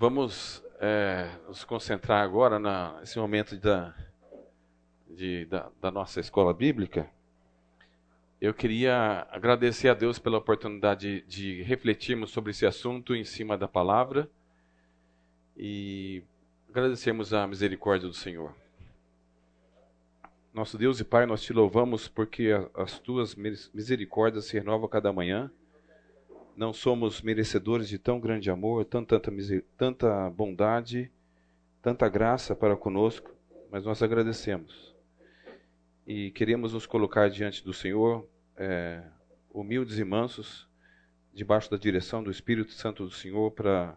Vamos é, nos concentrar agora na, nesse momento da, de, da, da nossa escola bíblica. Eu queria agradecer a Deus pela oportunidade de, de refletirmos sobre esse assunto em cima da palavra e agradecemos a misericórdia do Senhor. Nosso Deus e Pai, nós te louvamos porque as tuas misericórdias se renovam cada manhã. Não somos merecedores de tão grande amor, tanta, tanta bondade, tanta graça para conosco, mas nós agradecemos. E queremos nos colocar diante do Senhor, é, humildes e mansos, debaixo da direção do Espírito Santo do Senhor, para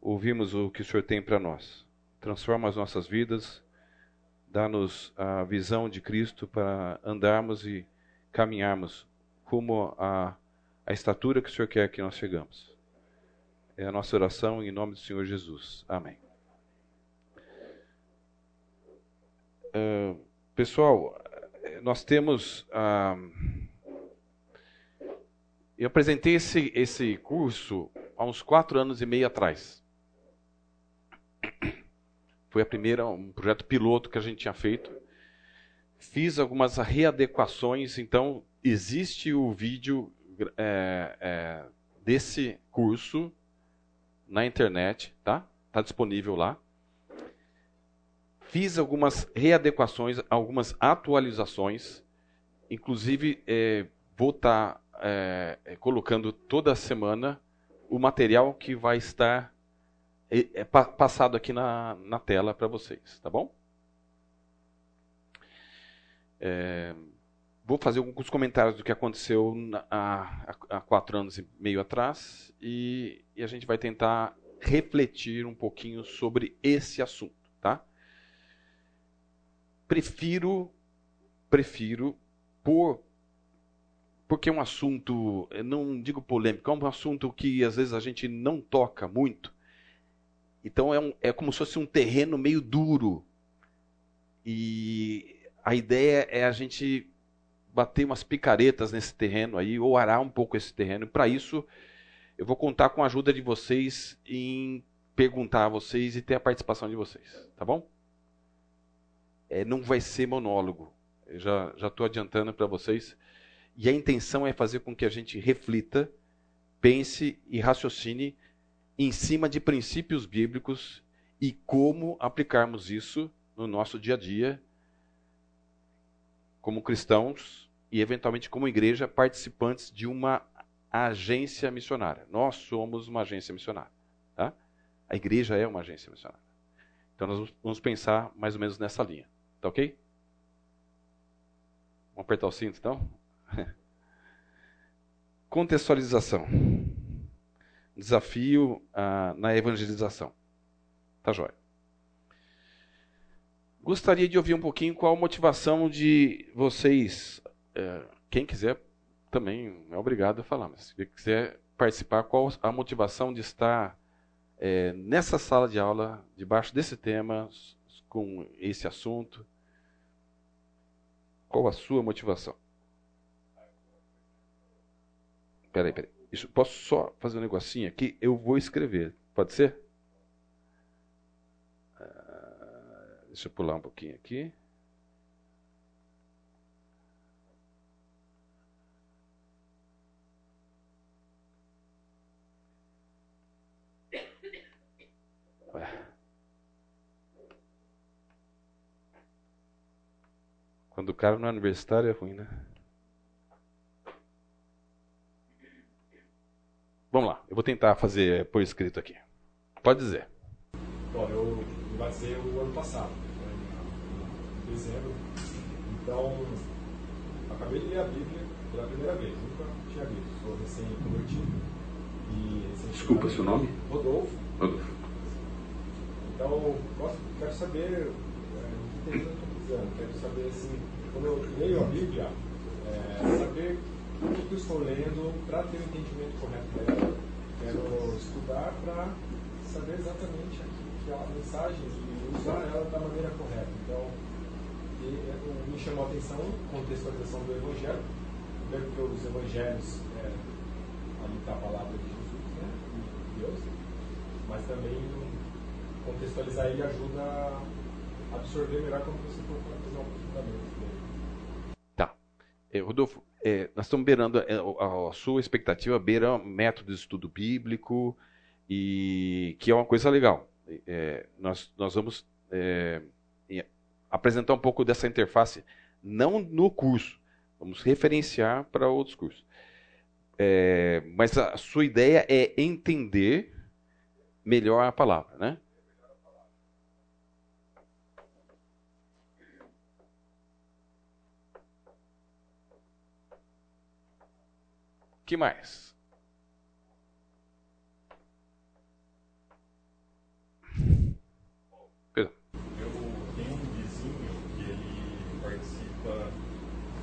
ouvirmos o que o Senhor tem para nós. Transforma as nossas vidas dá-nos a visão de Cristo para andarmos e caminharmos rumo à, à estatura que o Senhor quer que nós chegamos. É a nossa oração em nome do Senhor Jesus. Amém. Uh, pessoal, nós temos. Uh, eu apresentei esse, esse curso há uns quatro anos e meio atrás. Foi a primeira, um projeto piloto que a gente tinha feito. Fiz algumas readequações, então existe o vídeo é, é, desse curso na internet, tá? Está disponível lá. Fiz algumas readequações, algumas atualizações, inclusive é, vou estar tá, é, é, colocando toda semana o material que vai estar é passado aqui na, na tela para vocês, tá bom? É, vou fazer alguns comentários do que aconteceu há, há quatro anos e meio atrás e, e, a gente vai tentar refletir um pouquinho sobre esse assunto, tá? Prefiro, prefiro por porque é um assunto, não digo polêmico, é um assunto que às vezes a gente não toca muito então é, um, é como se fosse um terreno meio duro. E a ideia é a gente bater umas picaretas nesse terreno aí, ou arar um pouco esse terreno. Para isso, eu vou contar com a ajuda de vocês em perguntar a vocês e ter a participação de vocês, tá bom? É, não vai ser monólogo. Eu já estou adiantando para vocês. E a intenção é fazer com que a gente reflita, pense e raciocine em cima de princípios bíblicos e como aplicarmos isso no nosso dia a dia, como cristãos e, eventualmente, como igreja, participantes de uma agência missionária. Nós somos uma agência missionária. Tá? A igreja é uma agência missionária. Então, nós vamos pensar mais ou menos nessa linha. Tá ok? Vamos apertar o cinto, então? Contextualização desafio ah, na evangelização. Tá jóia. Gostaria de ouvir um pouquinho qual a motivação de vocês. É, quem quiser também é obrigado a falar, mas se quiser participar, qual a motivação de estar é, nessa sala de aula, debaixo desse tema, com esse assunto? Qual a sua motivação? Peraí, peraí. Isso, posso só fazer um negocinho aqui? Eu vou escrever. Pode ser? Ah, deixa eu pular um pouquinho aqui. Quando o cara não é universitário é ruim, né? Vamos lá, eu vou tentar fazer por escrito aqui. Pode dizer. Bom, eu batizei o ano passado, em dezembro. Então, acabei de ler a Bíblia pela primeira vez, nunca tinha visto, sou recém-convertido. Recém Desculpa, seu nome? Rodolfo. Rodolfo. Então, quero saber é, o que eu estou precisando, quero saber assim, quando eu leio a Bíblia, é, saber o que eu estou lendo para ter o um entendimento correto dela. Quero estudar para saber exatamente que a mensagem e usar ela da maneira correta. Então, e, e, me chamou a atenção a contextualização do Evangelho, primeiro porque os Evangelhos, é, ali está a palavra de Jesus, né, de Deus, mas também contextualizar ele ajuda a absorver melhor quando você for fazer um fundamento dele. Tá. É, Rodolfo, é, nós estamos beirando, é, a, a, sua expectativa beira método de estudo bíblico, e que é uma coisa legal. É, nós, nós vamos é, apresentar um pouco dessa interface, não no curso, vamos referenciar para outros cursos. É, mas a sua ideia é entender melhor a palavra, né? Que mais? Pedro. Eu tenho um vizinho que ele participa,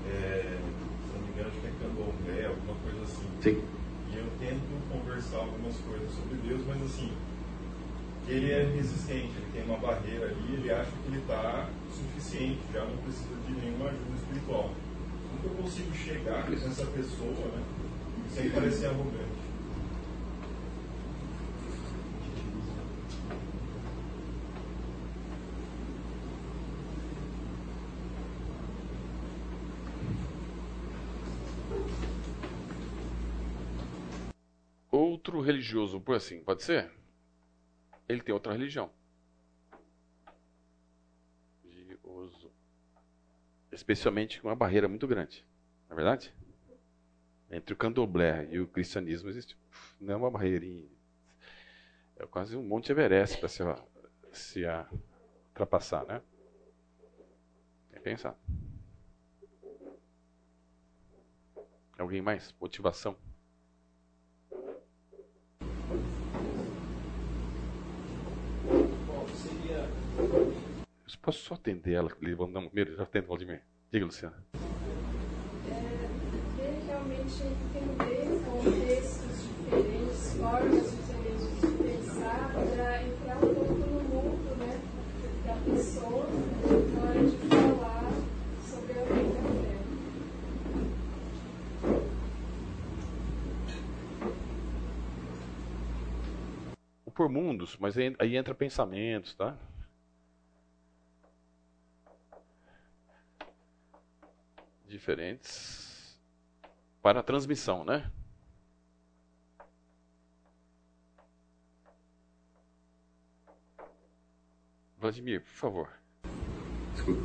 é, se não me engano, acho que é candomblé, alguma coisa assim. Sim. E eu tento conversar algumas coisas sobre Deus, mas assim, ele é resistente, ele tem uma barreira ali, ele acha que ele está suficiente, já não precisa de nenhuma ajuda espiritual. Como eu consigo chegar nessa pessoa, né? Sem parecer arrogante. Outro religioso, por assim, pode ser? Ele tem outra religião. Especialmente com uma barreira muito grande. Não é verdade? Entre o candomblé e o cristianismo existe não é uma barreirinha. É quase um monte Everest para se, se a, ultrapassar, né? É pensar. Alguém mais? Motivação? Posso só atender ela, levando um primeiro, já atendo, Valdemir. Diga, Luciana realmente entender contextos diferentes, formas diferentes de pensar, para entrar um pouco no mundo né, da pessoa na hora de falar sobre a vida dela. Por mundos, mas aí, aí entra pensamentos, tá? Diferentes para a transmissão, né? Vladimir, por favor. Desculpa.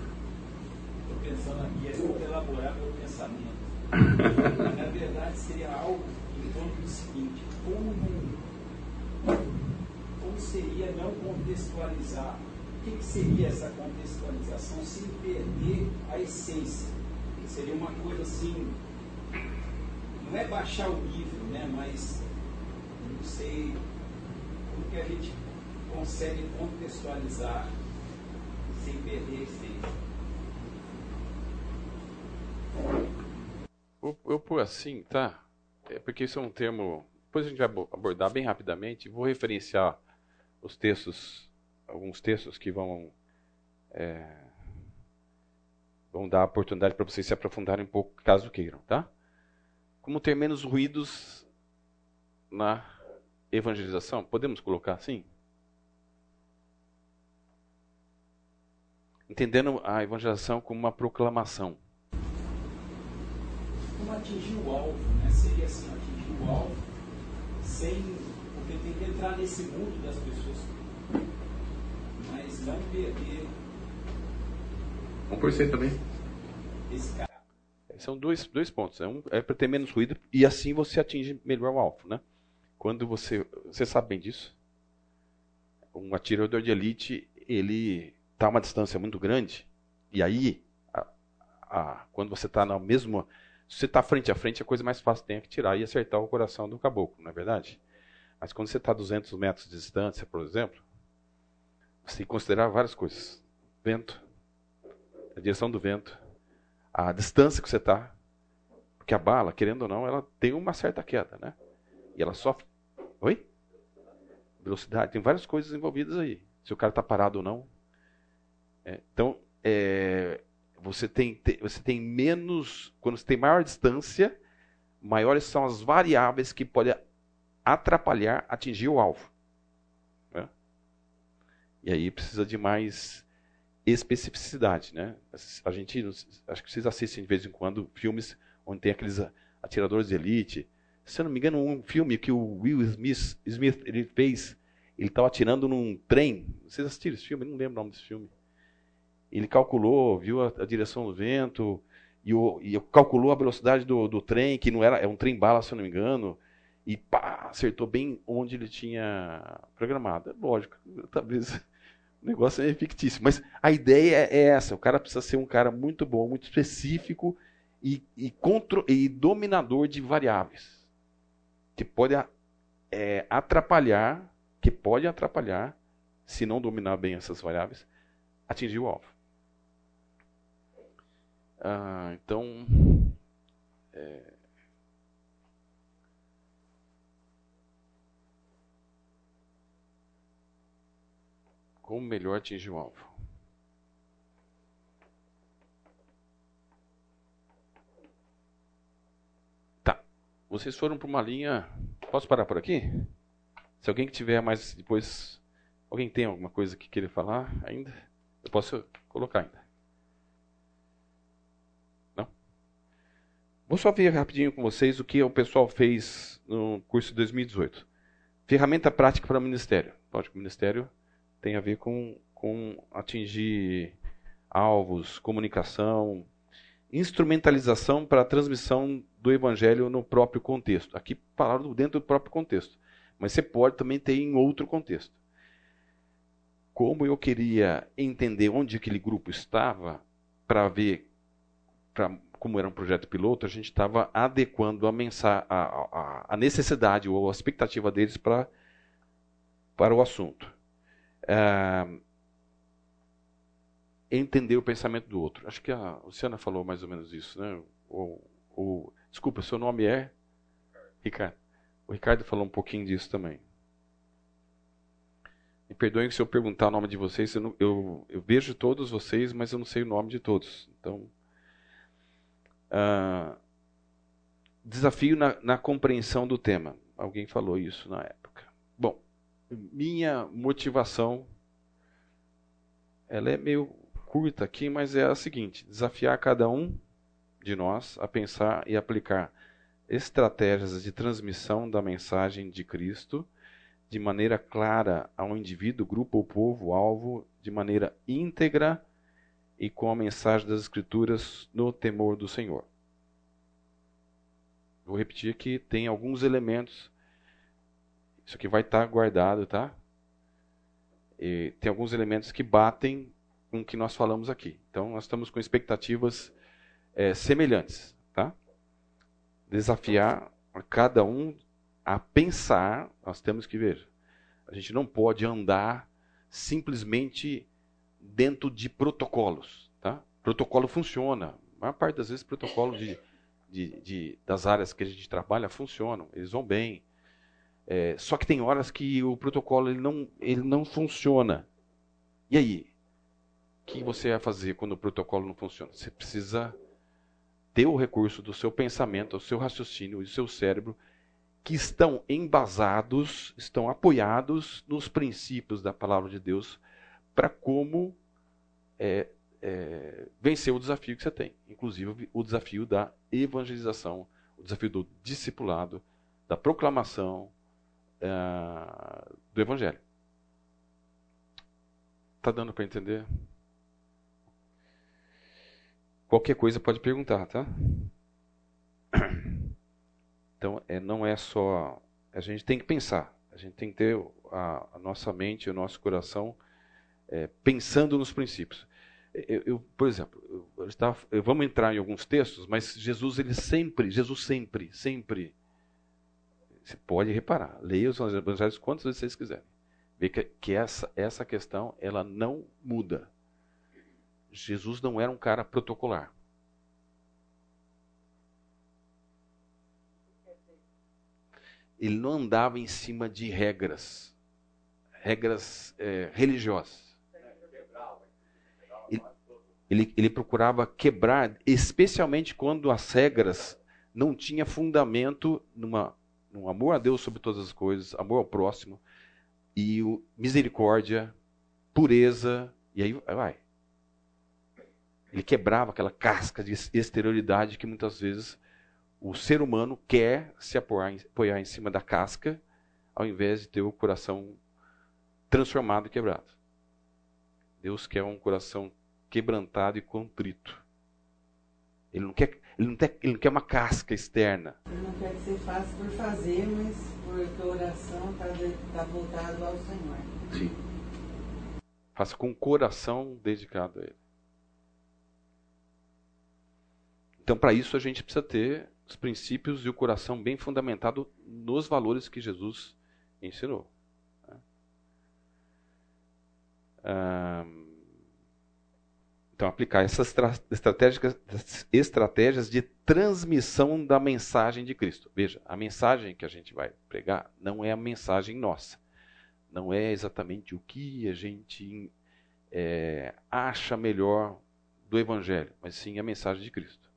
Estou pensando aqui, é como elaborar meu pensamento. Na verdade, seria algo em torno do seguinte: como, como seria não contextualizar? O que, que seria essa contextualização sem perder a essência? Seria uma coisa assim, não é baixar o nível, né? mas não sei como que a gente consegue contextualizar sem perder a essência. Eu por assim, tá? É porque isso é um termo. Depois a gente vai abordar bem rapidamente. Vou referenciar os textos, alguns textos que vão é, vão dar oportunidade para vocês se aprofundarem um pouco, caso queiram, tá? Como ter menos ruídos na evangelização? Podemos colocar assim? Entendendo a evangelização como uma proclamação. Como atingir o alvo, né? Seria assim, atingir o alvo sem. Porque tem que entrar nesse mundo das pessoas. Mas não perder. 1% também. Esse cara são dois, dois pontos. É, um, é para ter menos ruído e assim você atinge melhor o alvo. Né? Quando você. Você sabe bem disso? Um atirador de elite, ele está a uma distância muito grande, e aí, a, a, quando você está na mesma. Se você está frente a frente, a coisa mais fácil tem é que tirar e acertar o coração do caboclo, não é verdade? Mas quando você está a 200 metros de distância, por exemplo, você tem que considerar várias coisas: vento, a direção do vento, a distância que você está. Porque a bala, querendo ou não, ela tem uma certa queda, né? E ela sofre. Oi? Velocidade, tem várias coisas envolvidas aí. Se o cara está parado ou não. É, então, é, você, tem, você tem menos. Quando você tem maior distância, maiores são as variáveis que podem atrapalhar atingir o alvo. E aí precisa de mais especificidade, né? A gente, acho que vocês assistem de vez em quando filmes onde tem aqueles atiradores de elite. Se eu não me engano, um filme que o Will Smith, Smith ele fez, ele estava atirando num trem. Vocês assistiram esse filme? Eu não lembro o nome desse filme. Ele calculou, viu a, a direção do vento e, o, e, calculou a velocidade do, do trem, que não era, é um trem bala, se eu não me engano, e pá, acertou bem onde ele tinha programado. É lógico, talvez o negócio é fictício, mas a ideia é essa: o cara precisa ser um cara muito bom, muito específico e, e, contro, e dominador de variáveis, que pode é, atrapalhar, que pode atrapalhar, se não dominar bem essas variáveis, atingir o alvo. Ah, então, é, como melhor atingir o alvo? Tá. Vocês foram para uma linha. Posso parar por aqui? Se alguém que tiver mais depois. Alguém tem alguma coisa que queira falar ainda? Eu posso colocar ainda. Vou só ver rapidinho com vocês o que o pessoal fez no curso de 2018. Ferramenta prática para o ministério. Lógico, o ministério tem a ver com, com atingir alvos, comunicação, instrumentalização para a transmissão do evangelho no próprio contexto. Aqui falaram dentro do próprio contexto, mas você pode também ter em outro contexto. Como eu queria entender onde aquele grupo estava para ver para como era um projeto piloto, a gente estava adequando a, mensa a, a, a, necessidade ou a expectativa deles pra, para o assunto. É, entender o pensamento do outro. Acho que a Luciana falou mais ou menos isso, né? O, desculpa, seu nome é? Ricardo. O Ricardo falou um pouquinho disso também. Me perdoem se eu perguntar o nome de vocês, eu, não, eu, eu vejo todos vocês, mas eu não sei o nome de todos. Então, Uh, desafio na, na, compreensão do tema. Alguém falou isso na minha motivação, ela é meio curta aqui, mas é a seguinte: desafiar cada um de nós a pensar e aplicar estratégias de transmissão da mensagem de Cristo de maneira clara ao indivíduo, grupo ou povo alvo, de maneira íntegra e com a mensagem das Escrituras no temor do Senhor. Vou repetir que tem alguns elementos. Isso aqui vai estar guardado, tá? E tem alguns elementos que batem com o que nós falamos aqui. Então, nós estamos com expectativas é, semelhantes, tá? Desafiar a cada um a pensar, nós temos que ver. A gente não pode andar simplesmente dentro de protocolos. Tá? Protocolo funciona. A maior parte das vezes, protocolo de, de, de, das áreas que a gente trabalha funcionam, eles vão bem. É, só que tem horas que o protocolo ele não, ele não funciona. E aí? O que você vai fazer quando o protocolo não funciona? Você precisa ter o recurso do seu pensamento, do seu raciocínio e do seu cérebro que estão embasados, estão apoiados nos princípios da palavra de Deus para como é, é, vencer o desafio que você tem, inclusive o desafio da evangelização, o desafio do discipulado, da proclamação é, do evangelho. Tá dando para entender? Qualquer coisa pode perguntar, tá? Então, é, não é só. A gente tem que pensar, a gente tem que ter a, a nossa mente, o nosso coração é, pensando nos princípios. Eu, eu por exemplo, eu, estava, vamos entrar em alguns textos, mas Jesus ele sempre, Jesus sempre, sempre, você pode reparar, leia os evangelhos quantas vezes vocês quiserem, ver que, que essa, essa questão ela não muda. Jesus não era um cara protocolar. Ele não andava em cima de regras, regras é, religiosas. Ele, ele procurava quebrar, especialmente quando as regras não tinham fundamento numa, num amor a Deus sobre todas as coisas, amor ao próximo e o, misericórdia, pureza, e aí vai. Ele quebrava aquela casca de exterioridade que muitas vezes o ser humano quer se apoiar, apoiar em cima da casca, ao invés de ter o coração transformado e quebrado. Deus quer um coração quebrantado e contrito. Ele não quer, ele não quer, ele não quer uma casca externa. Ele não quer que você faça por fazer, mas porque a oração está tá voltada ao Senhor. Sim. Faça com o coração dedicado a Ele. Então, para isso, a gente precisa ter os princípios e o coração bem fundamentado nos valores que Jesus ensinou. Então, aplicar essas estratégias, de transmissão da mensagem de Cristo. Veja, a mensagem que a gente vai pregar não é a mensagem nossa. Não é exatamente o que a gente é, acha melhor do Evangelho, mas sim a mensagem de Cristo.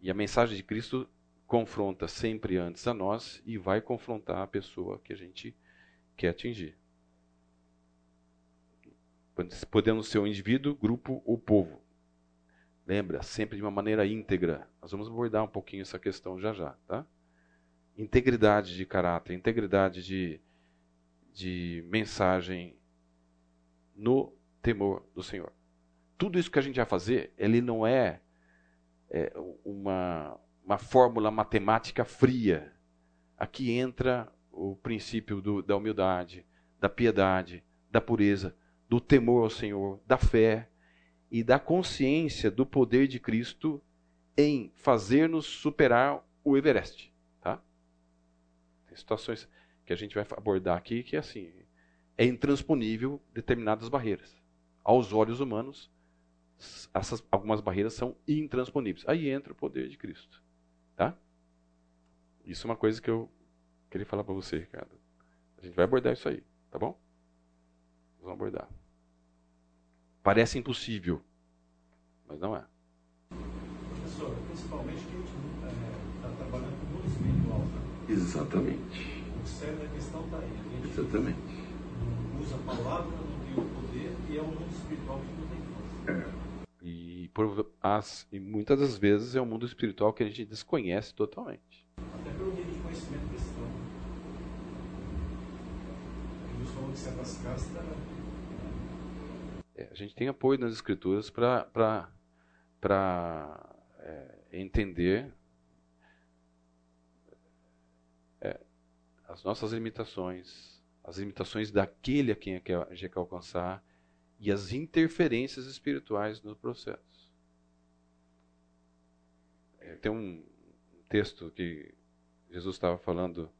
E a mensagem de Cristo confronta sempre antes a nós e vai confrontar a pessoa que a gente quer atingir. Podendo ser o indivíduo, grupo ou povo. Lembra, sempre de uma maneira íntegra. Nós vamos abordar um pouquinho essa questão já já, tá? Integridade de caráter, integridade de, de mensagem no temor do Senhor. Tudo isso que a gente vai fazer, ele não é, é uma, uma fórmula matemática fria. Aqui entra o princípio do, da humildade, da piedade, da pureza, do temor ao Senhor, da fé e da consciência do poder de Cristo em fazer-nos superar o Everest. Tá? Tem situações que a gente vai abordar aqui que é assim, é intransponível determinadas barreiras. Aos olhos humanos, essas, algumas barreiras são intransponíveis. Aí entra o poder de Cristo. Tá? Isso é uma coisa que eu queria falar para você, Ricardo. A gente vai abordar isso aí, tá bom? Vamos abordar. Parece impossível, mas não é. Professor, principalmente que a gente está é, trabalhando com o mundo espiritual. Né? Exatamente. O sério da questão está aí. A gente Exatamente. Não usa a palavra, não tem o poder, e é o mundo espiritual que não tem força. É. E, por, as, e muitas das vezes é um mundo espiritual que a gente desconhece totalmente. Até pelo nível de conhecimento cristão. Jesus falou que certas castas é, a gente tem apoio nas escrituras para é, entender é, as nossas limitações, as limitações daquele a quem a gente quer alcançar e as interferências espirituais no processo. É, tem um texto que Jesus estava falando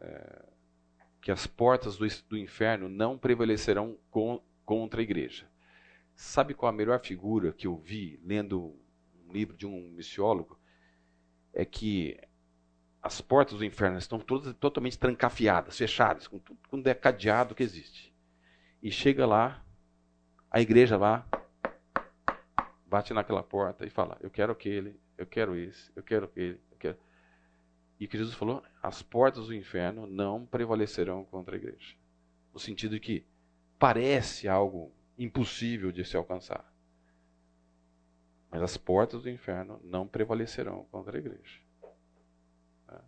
é, que as portas do, do inferno não prevalecerão com, contra a igreja. Sabe qual a melhor figura que eu vi lendo um livro de um missiólogo? É que as portas do inferno estão todas totalmente trancafiadas, fechadas, com tudo com cadeado que existe. E chega lá, a igreja lá, bate naquela porta e fala: Eu quero aquele, eu quero esse, eu quero aquele, eu quero. E que Jesus falou? As portas do inferno não prevalecerão contra a igreja. No sentido de que parece algo impossível de se alcançar. Mas as portas do inferno não prevalecerão contra a igreja. Tá?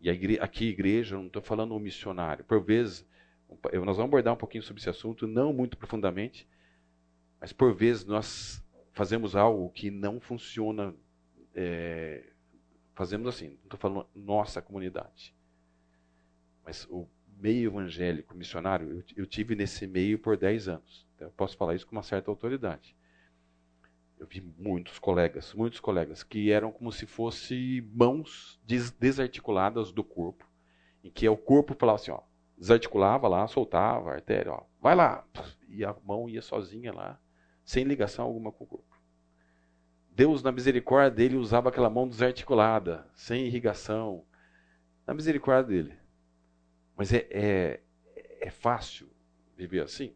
E a igreja, aqui, igreja, não estou falando um missionário. Por vezes, nós vamos abordar um pouquinho sobre esse assunto, não muito profundamente, mas por vezes nós fazemos algo que não funciona. É, fazemos assim, não estou falando nossa comunidade. Mas o meio evangélico, missionário, eu, eu tive nesse meio por 10 anos. Então, eu posso falar isso com uma certa autoridade. Eu vi muitos colegas, muitos colegas, que eram como se fossem mãos des desarticuladas do corpo, em que o corpo falava assim, ó, desarticulava lá, soltava a artéria, ó, vai lá, e a mão ia sozinha lá, sem ligação alguma com o corpo. Deus, na misericórdia dele, usava aquela mão desarticulada, sem irrigação, na misericórdia dele. Mas é, é, é fácil viver assim?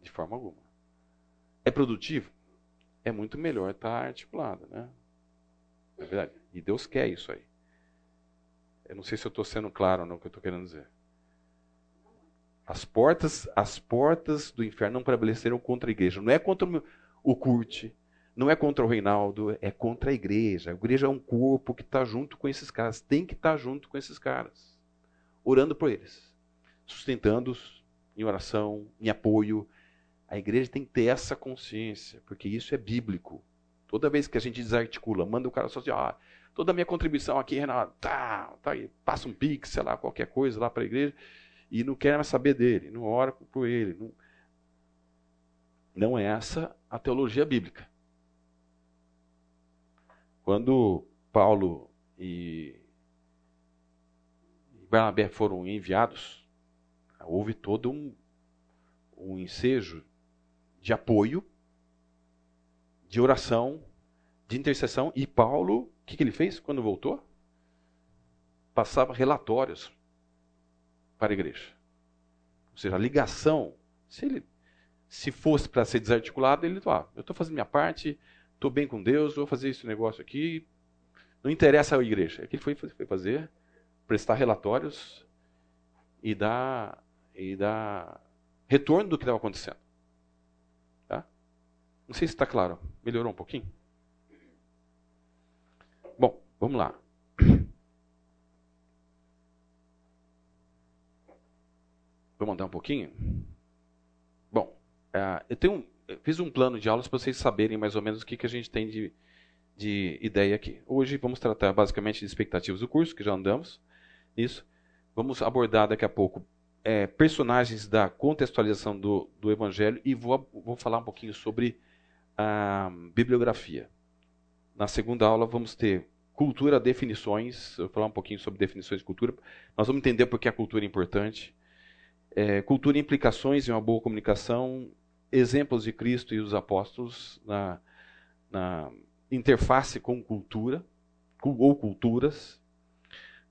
De forma alguma. É produtivo? É muito melhor estar articulado, né? É verdade. E Deus quer isso aí. Eu não sei se eu estou sendo claro no que eu estou querendo dizer. As portas, as portas do inferno não prevaleceram contra a igreja. Não é contra o Curte, não é contra o Reinaldo, é contra a igreja. A igreja é um corpo que está junto com esses caras. Tem que estar tá junto com esses caras. Orando por eles. Sustentando-os em oração, em apoio. A igreja tem que ter essa consciência, porque isso é bíblico. Toda vez que a gente desarticula, manda o cara só assim, ah, toda a minha contribuição aqui, Renato, tá, tá aí, passa um pix, sei lá, qualquer coisa lá para a igreja, e não quer mais saber dele, não ora por ele. Não, não é essa a teologia bíblica. Quando Paulo e Barnabé foram enviados, houve todo um, um ensejo de apoio de oração, de intercessão. E Paulo, o que, que ele fez quando voltou? Passava relatórios para a igreja. Ou seja, a ligação, se ele se fosse para ser desarticulado, ele, ah, eu estou fazendo minha parte, estou bem com Deus, vou fazer esse negócio aqui. Não interessa a igreja. O que ele foi, foi fazer? Prestar relatórios e dar, e dar retorno do que estava acontecendo. Não sei se está claro. Melhorou um pouquinho? Bom, vamos lá. Vamos andar um pouquinho? Bom, uh, eu tenho eu fiz um plano de aulas para vocês saberem mais ou menos o que, que a gente tem de, de ideia aqui. Hoje vamos tratar basicamente de expectativas do curso, que já andamos nisso. Vamos abordar daqui a pouco é, personagens da contextualização do, do Evangelho e vou, vou falar um pouquinho sobre a bibliografia. Na segunda aula vamos ter cultura, definições. Eu vou falar um pouquinho sobre definições de cultura. Nós vamos entender por que a cultura é importante. É, cultura, implicações em uma boa comunicação, exemplos de Cristo e os apóstolos na, na interface com cultura ou culturas.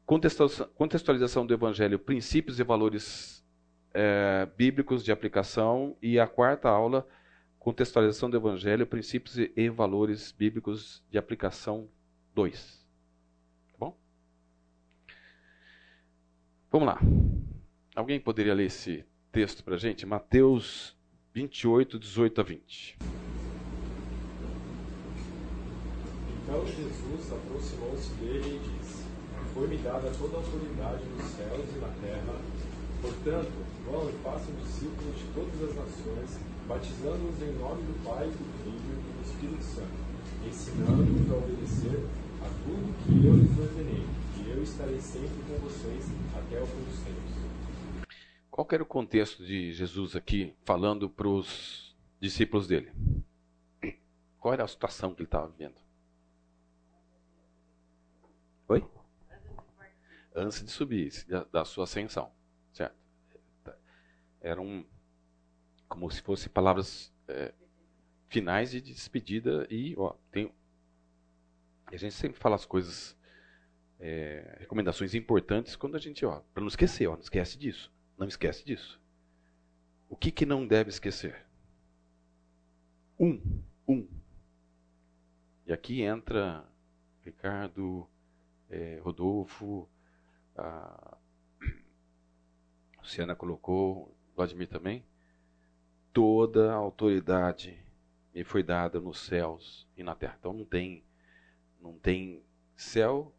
Contextualização do Evangelho, princípios e valores é, bíblicos de aplicação. E a quarta aula, Contextualização do Evangelho, princípios e valores bíblicos de aplicação 2. Tá bom? Vamos lá. Alguém poderia ler esse texto para a gente? Mateus 28, 18 a 20. Então Jesus aproximou-se dele e disse: dada toda a autoridade nos céus e na terra. Portanto, vão e façam discípulos de todas as nações batizando-os em nome do Pai, do Filho e do Espírito Santo, ensinando-os a obedecer a tudo que eu lhes ordenei, e eu estarei sempre com vocês até o fim dos tempos. Qual era o contexto de Jesus aqui falando para os discípulos dele? Qual era a situação que ele estava vivendo? Oi? Antes de subir, da, sua ascensão, certo? Era um, como se fossem palavras é, finais de despedida e ó, tem a gente sempre fala as coisas é, recomendações importantes quando a gente ó para não esquecer ó não esquece disso não esquece disso. O que que não deve esquecer? Um um. E aqui entra Ricardo é, Rodolfo a Luciana colocou Vladimir também toda a autoridade me foi dada nos céus e na terra. Então não tem não tem céu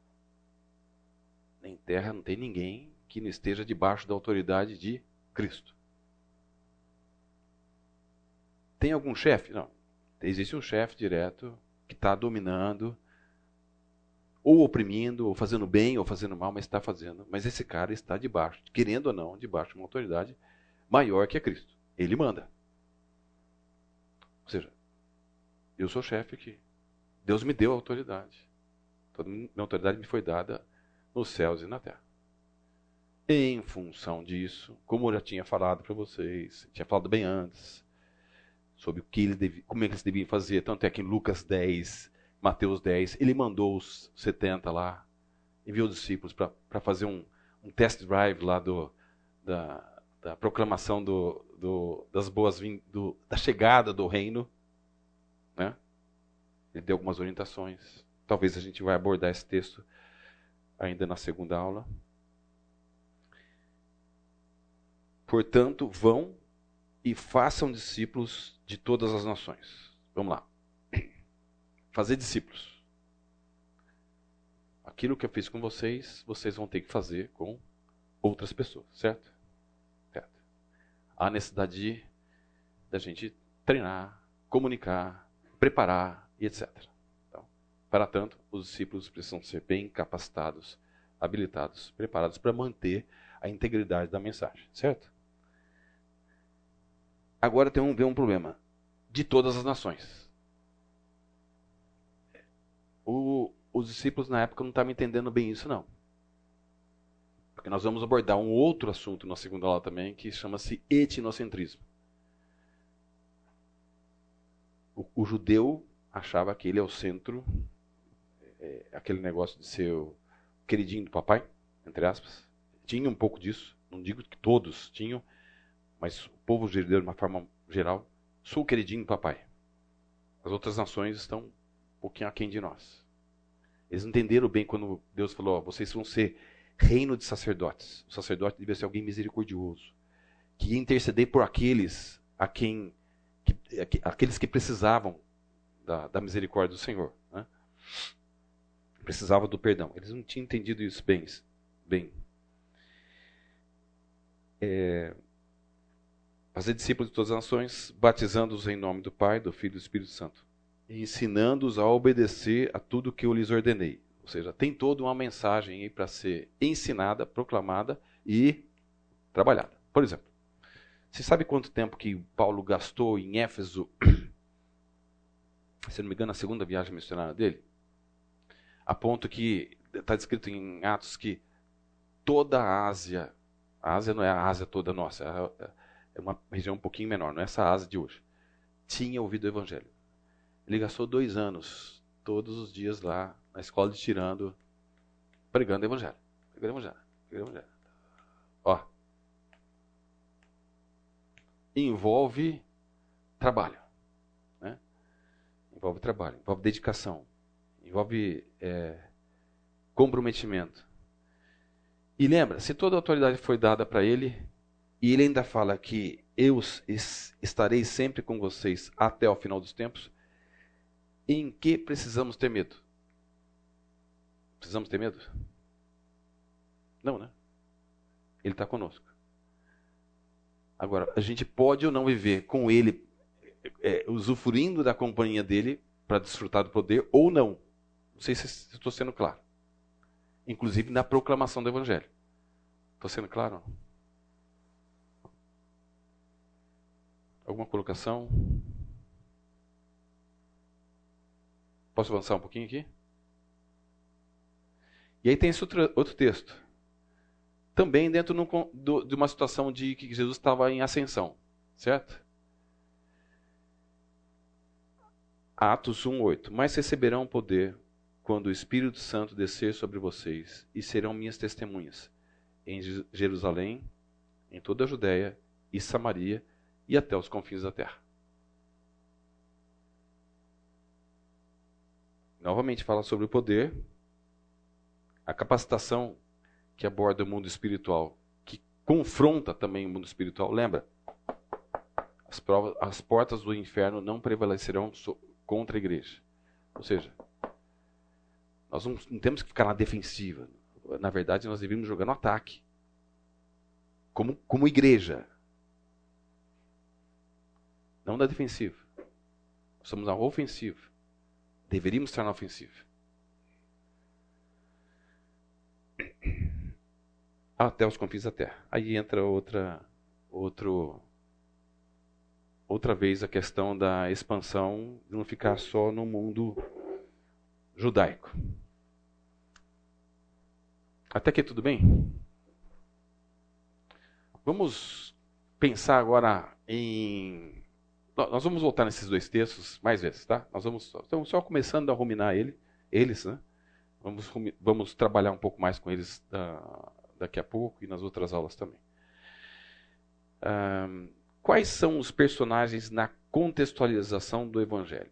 nem terra, não tem ninguém que não esteja debaixo da autoridade de Cristo. Tem algum chefe? Não. Existe um chefe direto que está dominando, ou oprimindo, ou fazendo bem, ou fazendo mal, mas está fazendo. Mas esse cara está debaixo, querendo ou não, debaixo de uma autoridade maior que a Cristo. Ele manda. Ou seja, eu sou chefe aqui. Deus me deu autoridade. Toda minha autoridade me foi dada nos céus e na terra. Em função disso, como eu já tinha falado para vocês, tinha falado bem antes, sobre o que ele devia, como é eles deviam fazer, tanto é que em Lucas 10, Mateus 10, ele mandou os 70 lá, enviou os discípulos para fazer um, um test drive lá do, da, da proclamação do, do, das boas do, da chegada do reino, né? Ele deu algumas orientações. Talvez a gente vai abordar esse texto ainda na segunda aula. Portanto, vão e façam discípulos de todas as nações. Vamos lá. Fazer discípulos. Aquilo que eu fiz com vocês, vocês vão ter que fazer com outras pessoas, certo? Certo. Há necessidade de, da gente treinar, comunicar, preparar e etc. Então, para tanto, os discípulos precisam ser bem capacitados, habilitados, preparados para manter a integridade da mensagem, certo? Agora tem um, um problema. De todas as nações. O, os discípulos na época não estavam entendendo bem isso, não. Porque nós vamos abordar um outro assunto na segunda aula também, que chama-se etnocentrismo. O, o, judeu achava que ele é o centro, é, aquele negócio de ser o queridinho do papai, entre aspas. Tinha um pouco disso, não digo que todos tinham, mas o povo judeu, de uma forma geral, sou o queridinho do papai. As outras nações estão pouquinho aquém de nós. Eles entenderam bem quando Deus falou: vocês vão ser reino de sacerdotes. O sacerdote devia ser alguém misericordioso, que ia interceder por aqueles a quem, que, aqueles que precisavam da, da misericórdia do Senhor. Né? Precisavam do perdão. Eles não tinham entendido isso bem. bem. É, fazer discípulos de todas as nações, batizando-os em nome do Pai, do Filho e do Espírito Santo, ensinando-os a obedecer a tudo que eu lhes ordenei. Ou seja, tem toda uma mensagem aí para ser ensinada, proclamada e trabalhada. Por exemplo, você sabe quanto tempo que Paulo gastou em Éfeso, se não me engano, na segunda viagem missionária dele? A ponto que está descrito em Atos que toda a Ásia, a Ásia não é a Ásia toda nossa, é é uma região um pouquinho menor, não é essa asa de hoje, tinha ouvido o evangelho. Ele gastou dois anos, todos os dias lá, na escola de tirando, pregando evangelho. Pregando evangelho. Pregando evangelho. Ó. Envolve trabalho. Né? Envolve trabalho, envolve dedicação, envolve é, comprometimento. E lembra, se toda a autoridade foi dada para ele, e ele ainda fala que eu estarei sempre com vocês até o final dos tempos. Em que precisamos ter medo? Precisamos ter medo? Não, né? Ele está conosco. Agora, a gente pode ou não viver com ele, é, usufruindo da companhia dele para desfrutar do poder, ou não. Não sei se estou sendo claro. Inclusive na proclamação do Evangelho. Estou sendo claro? Alguma colocação? Posso avançar um pouquinho aqui? E aí tem esse outro, outro texto. Também dentro do, de uma situação de que Jesus estava em ascensão, certo? Atos 1:8. Mas receberão poder quando o Espírito Santo descer sobre vocês e serão minhas testemunhas em Jerusalém, em toda a Judéia e Samaria e até os confins da terra. Novamente fala sobre o poder, a capacitação que aborda o mundo espiritual, que confronta também o mundo espiritual. Lembra? As, provas, as portas do inferno não prevalecerão contra a igreja. Ou seja, nós não, não temos que ficar na defensiva. Na verdade, nós devemos jogar no ataque. Como, como igreja, não da defensiva. Estamos na ofensiva. Deveríamos estar na ofensiva. Até os confins da terra. Aí entra outra, outro, outra vez a questão da expansão de não ficar só no mundo judaico. Até aqui tudo bem? Vamos pensar agora em nós vamos voltar nesses dois textos mais vezes, tá? Nós vamos estamos só começando a ruminar ele, eles, né? Vamos, vamos trabalhar um pouco mais com eles da, daqui a pouco e nas outras aulas também. Quais são os personagens na contextualização do Evangelho?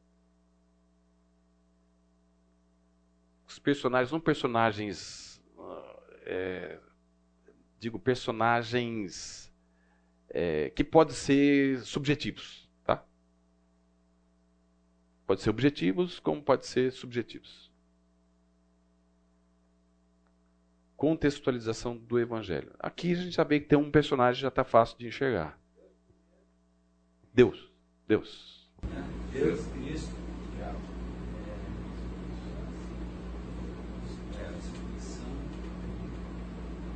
Os personagens são personagens, é, digo personagens é, que podem ser subjetivos. Pode ser objetivos, como pode ser subjetivos. Contextualização do Evangelho. Aqui a gente sabe que tem um personagem que já está fácil de enxergar. Deus. Deus. Deus, Cristo.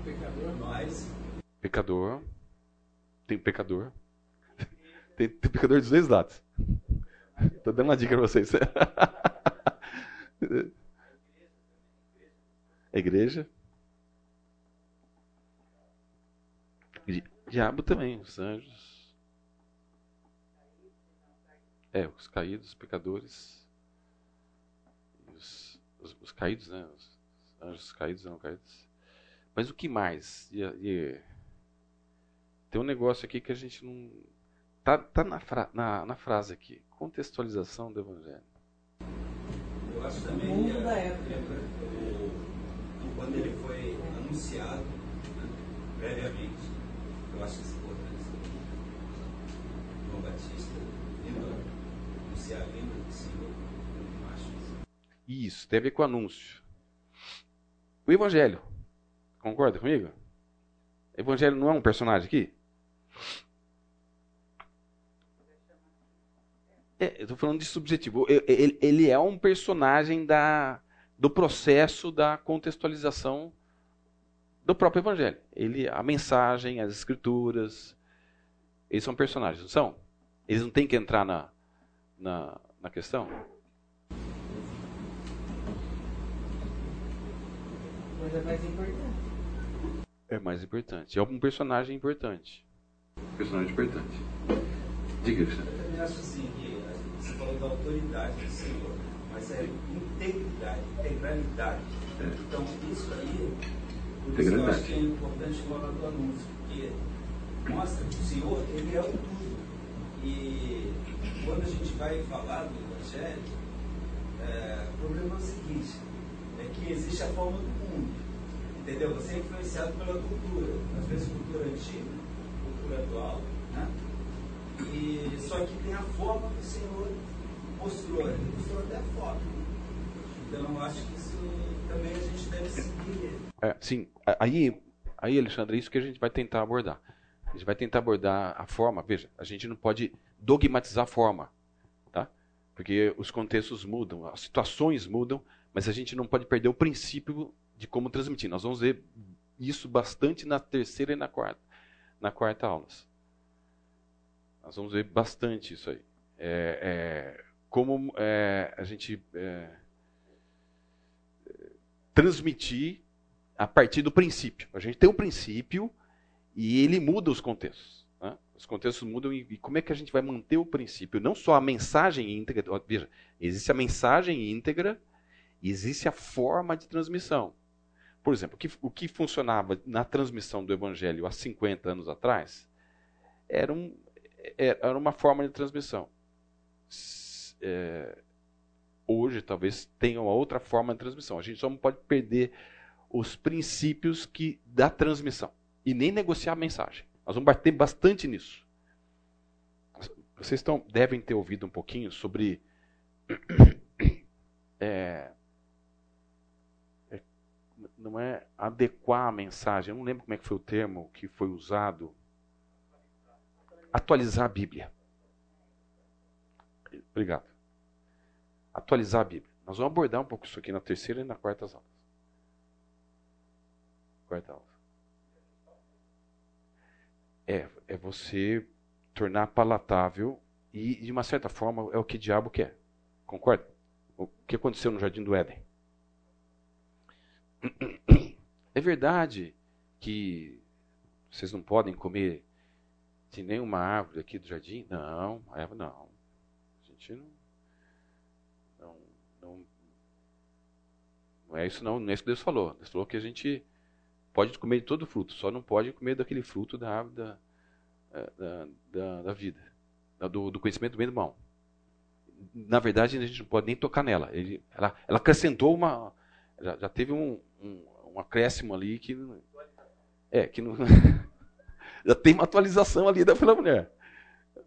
Pecador. Nós, Pecador. Tem pecador. Tem, tem pecador dos dois lados. Tô dando uma dica pra vocês. Igreja. Di- Diabo também, os anjos. É, os caídos, os pecadores. Os, os, os caídos, né? Os anjos caídos não caídos. Mas o que mais? E, e- tem um negócio aqui que a gente não. Tá, tá na, fra- na, na frase aqui. Contextualização do Evangelho. eu acho também. Mundo é, da época. lembra, o- quando ele foi anunciado, né, previamente, eu acho isso importante. João Batista vindo anunciar a vinda do Senhor, eu acho isso. Isso, tem a ver com o anúncio. O Evangelho. Concorda comigo? O Evangelho não é um personagem aqui? É, eu estou falando de subjetivo. E- Ele, ele é um personagem da, do processo da contextualização do próprio Evangelho. Ele, a mensagem, as escrituras, eles são personagens, não são? Eles não têm que entrar na, na, na questão? Mas é mais importante. É mais importante. É um personagem importante. Personagem importante. Diga, Alexandre. Da autoridade do Senhor, mas é integridade, integralidade. Então isso aí, por isso que eu acho que é importante falar do anúncio, porque mostra que o Senhor, ele é o tudo. E quando a gente vai falar do Evangelho, é, o problema é o seguinte, é que existe a forma do mundo. Entendeu? Você é influenciado pela cultura, às vezes cultura antiga, cultura atual, né? E, só que tem a forma que o Senhor mostrou, ele mostrou até a forma. Então eu acho que isso também a gente deve seguir. É, sim, aí, aí, Alexandre, é isso que a gente vai tentar abordar. A gente vai tentar abordar a forma. Veja, a gente não pode dogmatizar a forma, tá? Porque os contextos mudam, as situações mudam, mas a gente não pode perder o princípio de como transmitir. Nós vamos ver isso bastante na terceira e na quarta, na quarta aulas. Nós vamos ver bastante isso aí. É, é, como é, a gente é, transmitir a partir do princípio. A gente tem um princípio e ele muda os contextos. né? Os contextos mudam e, e como é que a gente vai manter o princípio? Não só a mensagem íntegra. Veja, existe a mensagem íntegra e existe a forma de transmissão. Por exemplo, o que, o que funcionava na transmissão do evangelho há 50 anos atrás era, um, era uma forma de transmissão. É, hoje talvez tenha uma outra forma de transmissão. A gente só não pode perder os princípios que da transmissão e nem negociar a mensagem. Nós vamos bater bastante nisso. Vocês estão, devem ter ouvido um pouquinho sobre é, é, não é adequar a mensagem. Eu não lembro como é que foi o termo que foi usado. Atualizar a Bíblia. Obrigado atualizar a Bíblia. Nós vamos abordar um pouco isso aqui na terceira e na quarta aula. Quarta aula. É, é você tornar palatável e, de uma certa forma, é o que o diabo quer. Concorda? O que aconteceu no Jardim do Éden? É verdade que vocês não podem comer de nenhuma árvore aqui do jardim? Não, a Eva não. Gente não não, não, é isso não, não é isso que Deus falou. Deus falou que a gente pode comer de todo fruto, só não pode comer daquele fruto da árvore da, da, da, da vida, da- do, do conhecimento do bem e do mal. Na verdade, a gente não pode nem tocar nela. Ele, ela, ela acrescentou uma. Já, já teve um, um, um acréscimo ali que. É, que não. Já tem uma atualização ali da mulher.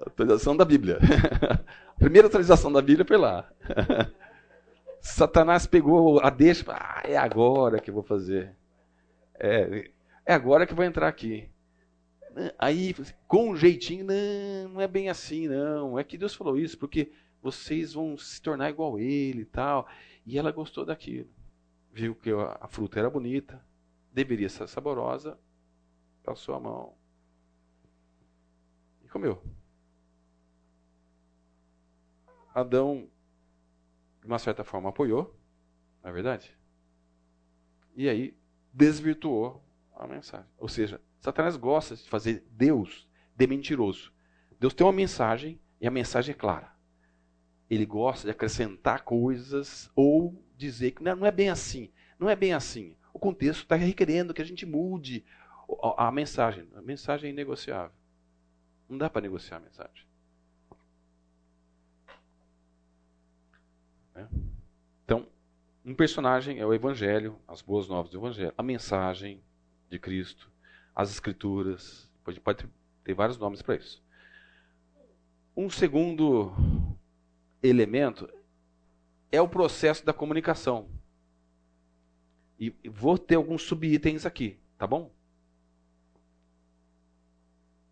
Atualização da Bíblia. A primeira atualização da Bíblia foi lá. Satanás pegou a deixa, ah, é agora que eu vou fazer. É, é agora que eu vou entrar aqui. Aí, com um jeitinho, não, não é bem assim, não. É que Deus falou isso, porque vocês vão se tornar igual ele e tal. E ela gostou daquilo. Viu que a fruta era bonita, deveria ser saborosa, passou a mão e comeu. Adão, de uma certa forma, apoiou, não é verdade? E aí desvirtuou a mensagem. Ou seja, Satanás gosta de fazer Deus de mentiroso. Deus tem uma mensagem e a mensagem é clara. Ele gosta de acrescentar coisas ou dizer que não, é bem assim. Não é bem assim. O contexto está requerendo que a gente mude a, a mensagem. A mensagem é inegociável. Não dá para negociar a mensagem. É? Então, um personagem é o Evangelho, as boas novas do Evangelho, a mensagem de Cristo, as Escrituras, pode, pode ter vários nomes para isso. Um segundo elemento é o processo da comunicação. E vou ter alguns subitens aqui, tá bom?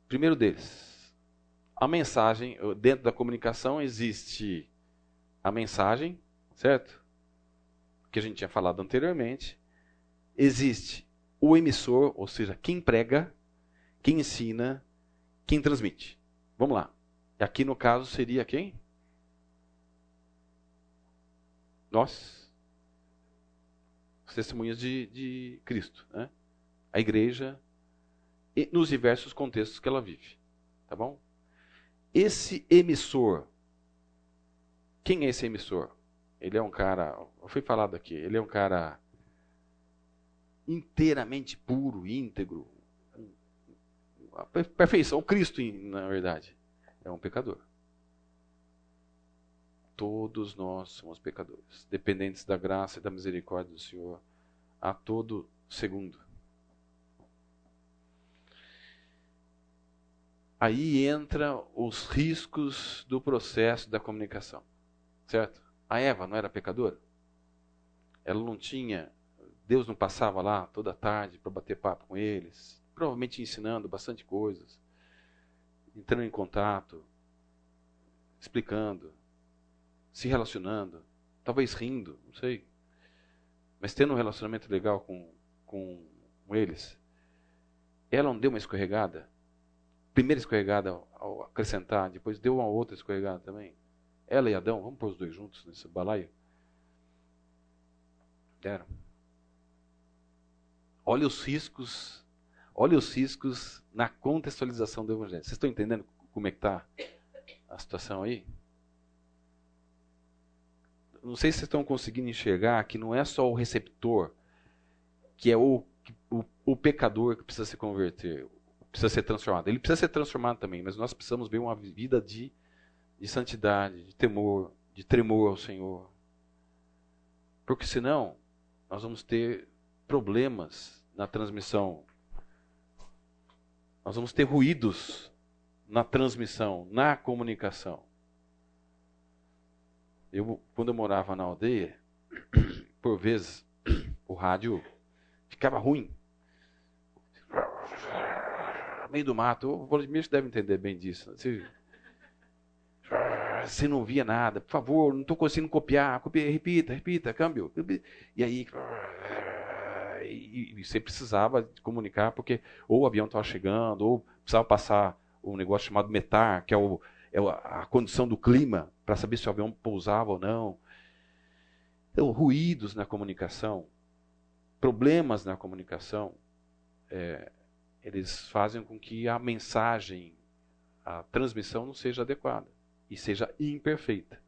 Primeiro deles, a mensagem, dentro da comunicação existe a mensagem, certo? Que a gente tinha falado anteriormente. Existe o emissor, ou seja, quem prega, quem ensina, quem transmite. Vamos lá. Aqui no caso seria quem? Nós. Os testemunhas de, de Cristo. Né? A igreja, nos diversos contextos que ela vive. Tá bom? Esse emissor, quem é esse emissor? Ele é um cara, foi falado aqui, ele é um cara inteiramente puro, íntegro. A perfeição, o Cristo, na verdade, é um pecador. Todos nós somos pecadores, dependentes da graça e da misericórdia do Senhor a todo segundo. Aí entra os riscos do processo da comunicação. Certo? A Eva não era pecadora? Ela não tinha. Deus não passava lá toda tarde para bater papo com eles, provavelmente ensinando bastante coisas, entrando em contato, explicando, se relacionando, talvez rindo, não sei, mas tendo um relacionamento legal com, com, com eles. Ela não deu uma escorregada? Primeira escorregada ao acrescentar, depois deu uma outra escorregada também. Ela e Adão, vamos pôr os dois juntos nesse balaio? Deram. Olha os riscos, olha os riscos na contextualização do Evangelho. Vocês estão entendendo como é que está a situação aí? Não sei se vocês estão conseguindo enxergar que não é só o receptor, que é o, o, o pecador que precisa se converter, precisa ser transformado. Ele precisa ser transformado também, mas nós precisamos ver uma vida de de santidade, de temor, de tremor ao Senhor. Porque senão nós vamos ter problemas na transmissão. Nós vamos ter ruídos na transmissão, na comunicação. Eu, quando eu morava na aldeia, por vezes o rádio ficava ruim. Meio do mato. O Vladimir deve entender bem disso. Você não via nada, por favor, não estou conseguindo copiar, copia, repita, repita, câmbio. E aí, e você precisava comunicar, porque ou o avião estava chegando, ou precisava passar um negócio chamado METAR, que é, o, é a condição do clima, para saber se o avião pousava ou não. Então, ruídos na comunicação, problemas na comunicação, é, eles fazem com que a mensagem, a transmissão não seja adequada e seja imperfeita.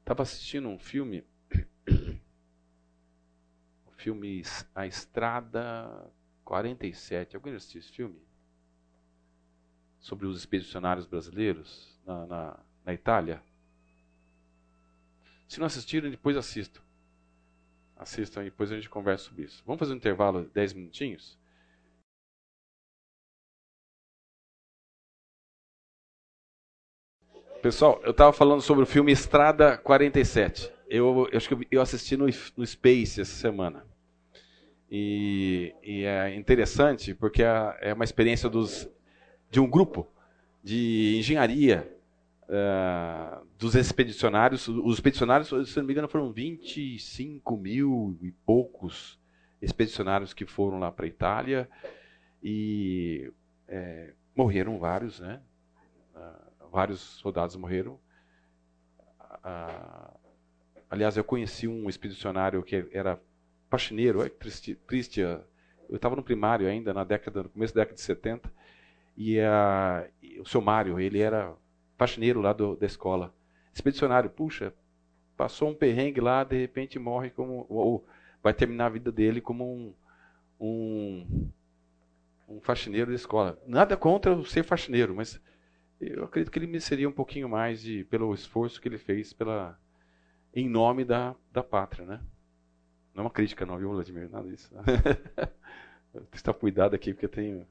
Estava assistindo um filme, o filme A Estrada 47. Alguém assistiu esse filme? Sobre os expedicionários brasileiros na, na, na Itália. Se não assistiram, depois assistam. Assistam e depois a gente conversa sobre isso. Vamos fazer um intervalo de 10 minutinhos? Pessoal, eu estava falando sobre o filme Estrada 47. Eu, eu acho que eu assisti no, no Space essa semana. E, e é interessante porque é, é, uma experiência dos, de um grupo de engenharia uh, dos expedicionários. Os expedicionários, se não me engano, foram 25 mil e poucos expedicionários que foram lá para a Itália e é, morreram vários, né? Uh, vários soldados morreram. Uh, aliás, eu conheci um expedicionário que era faxineiro, é triste, triste eu estava no primário ainda, na década, no começo da década de 70, e, a, e o seu Mário, ele era faxineiro lá do, da escola. Expedicionário, puxa, passou um perrengue lá, de repente morre como, ou vai terminar a vida dele como um, um um faxineiro da escola. Nada contra ser faxineiro, mas eu acredito que ele mereceria um pouquinho mais de, pelo esforço que ele fez pela, em nome da, da pátria, né? Não é uma crítica não, viu, Vladimir? Nada disso. Está cuidado aqui, porque eu tenho...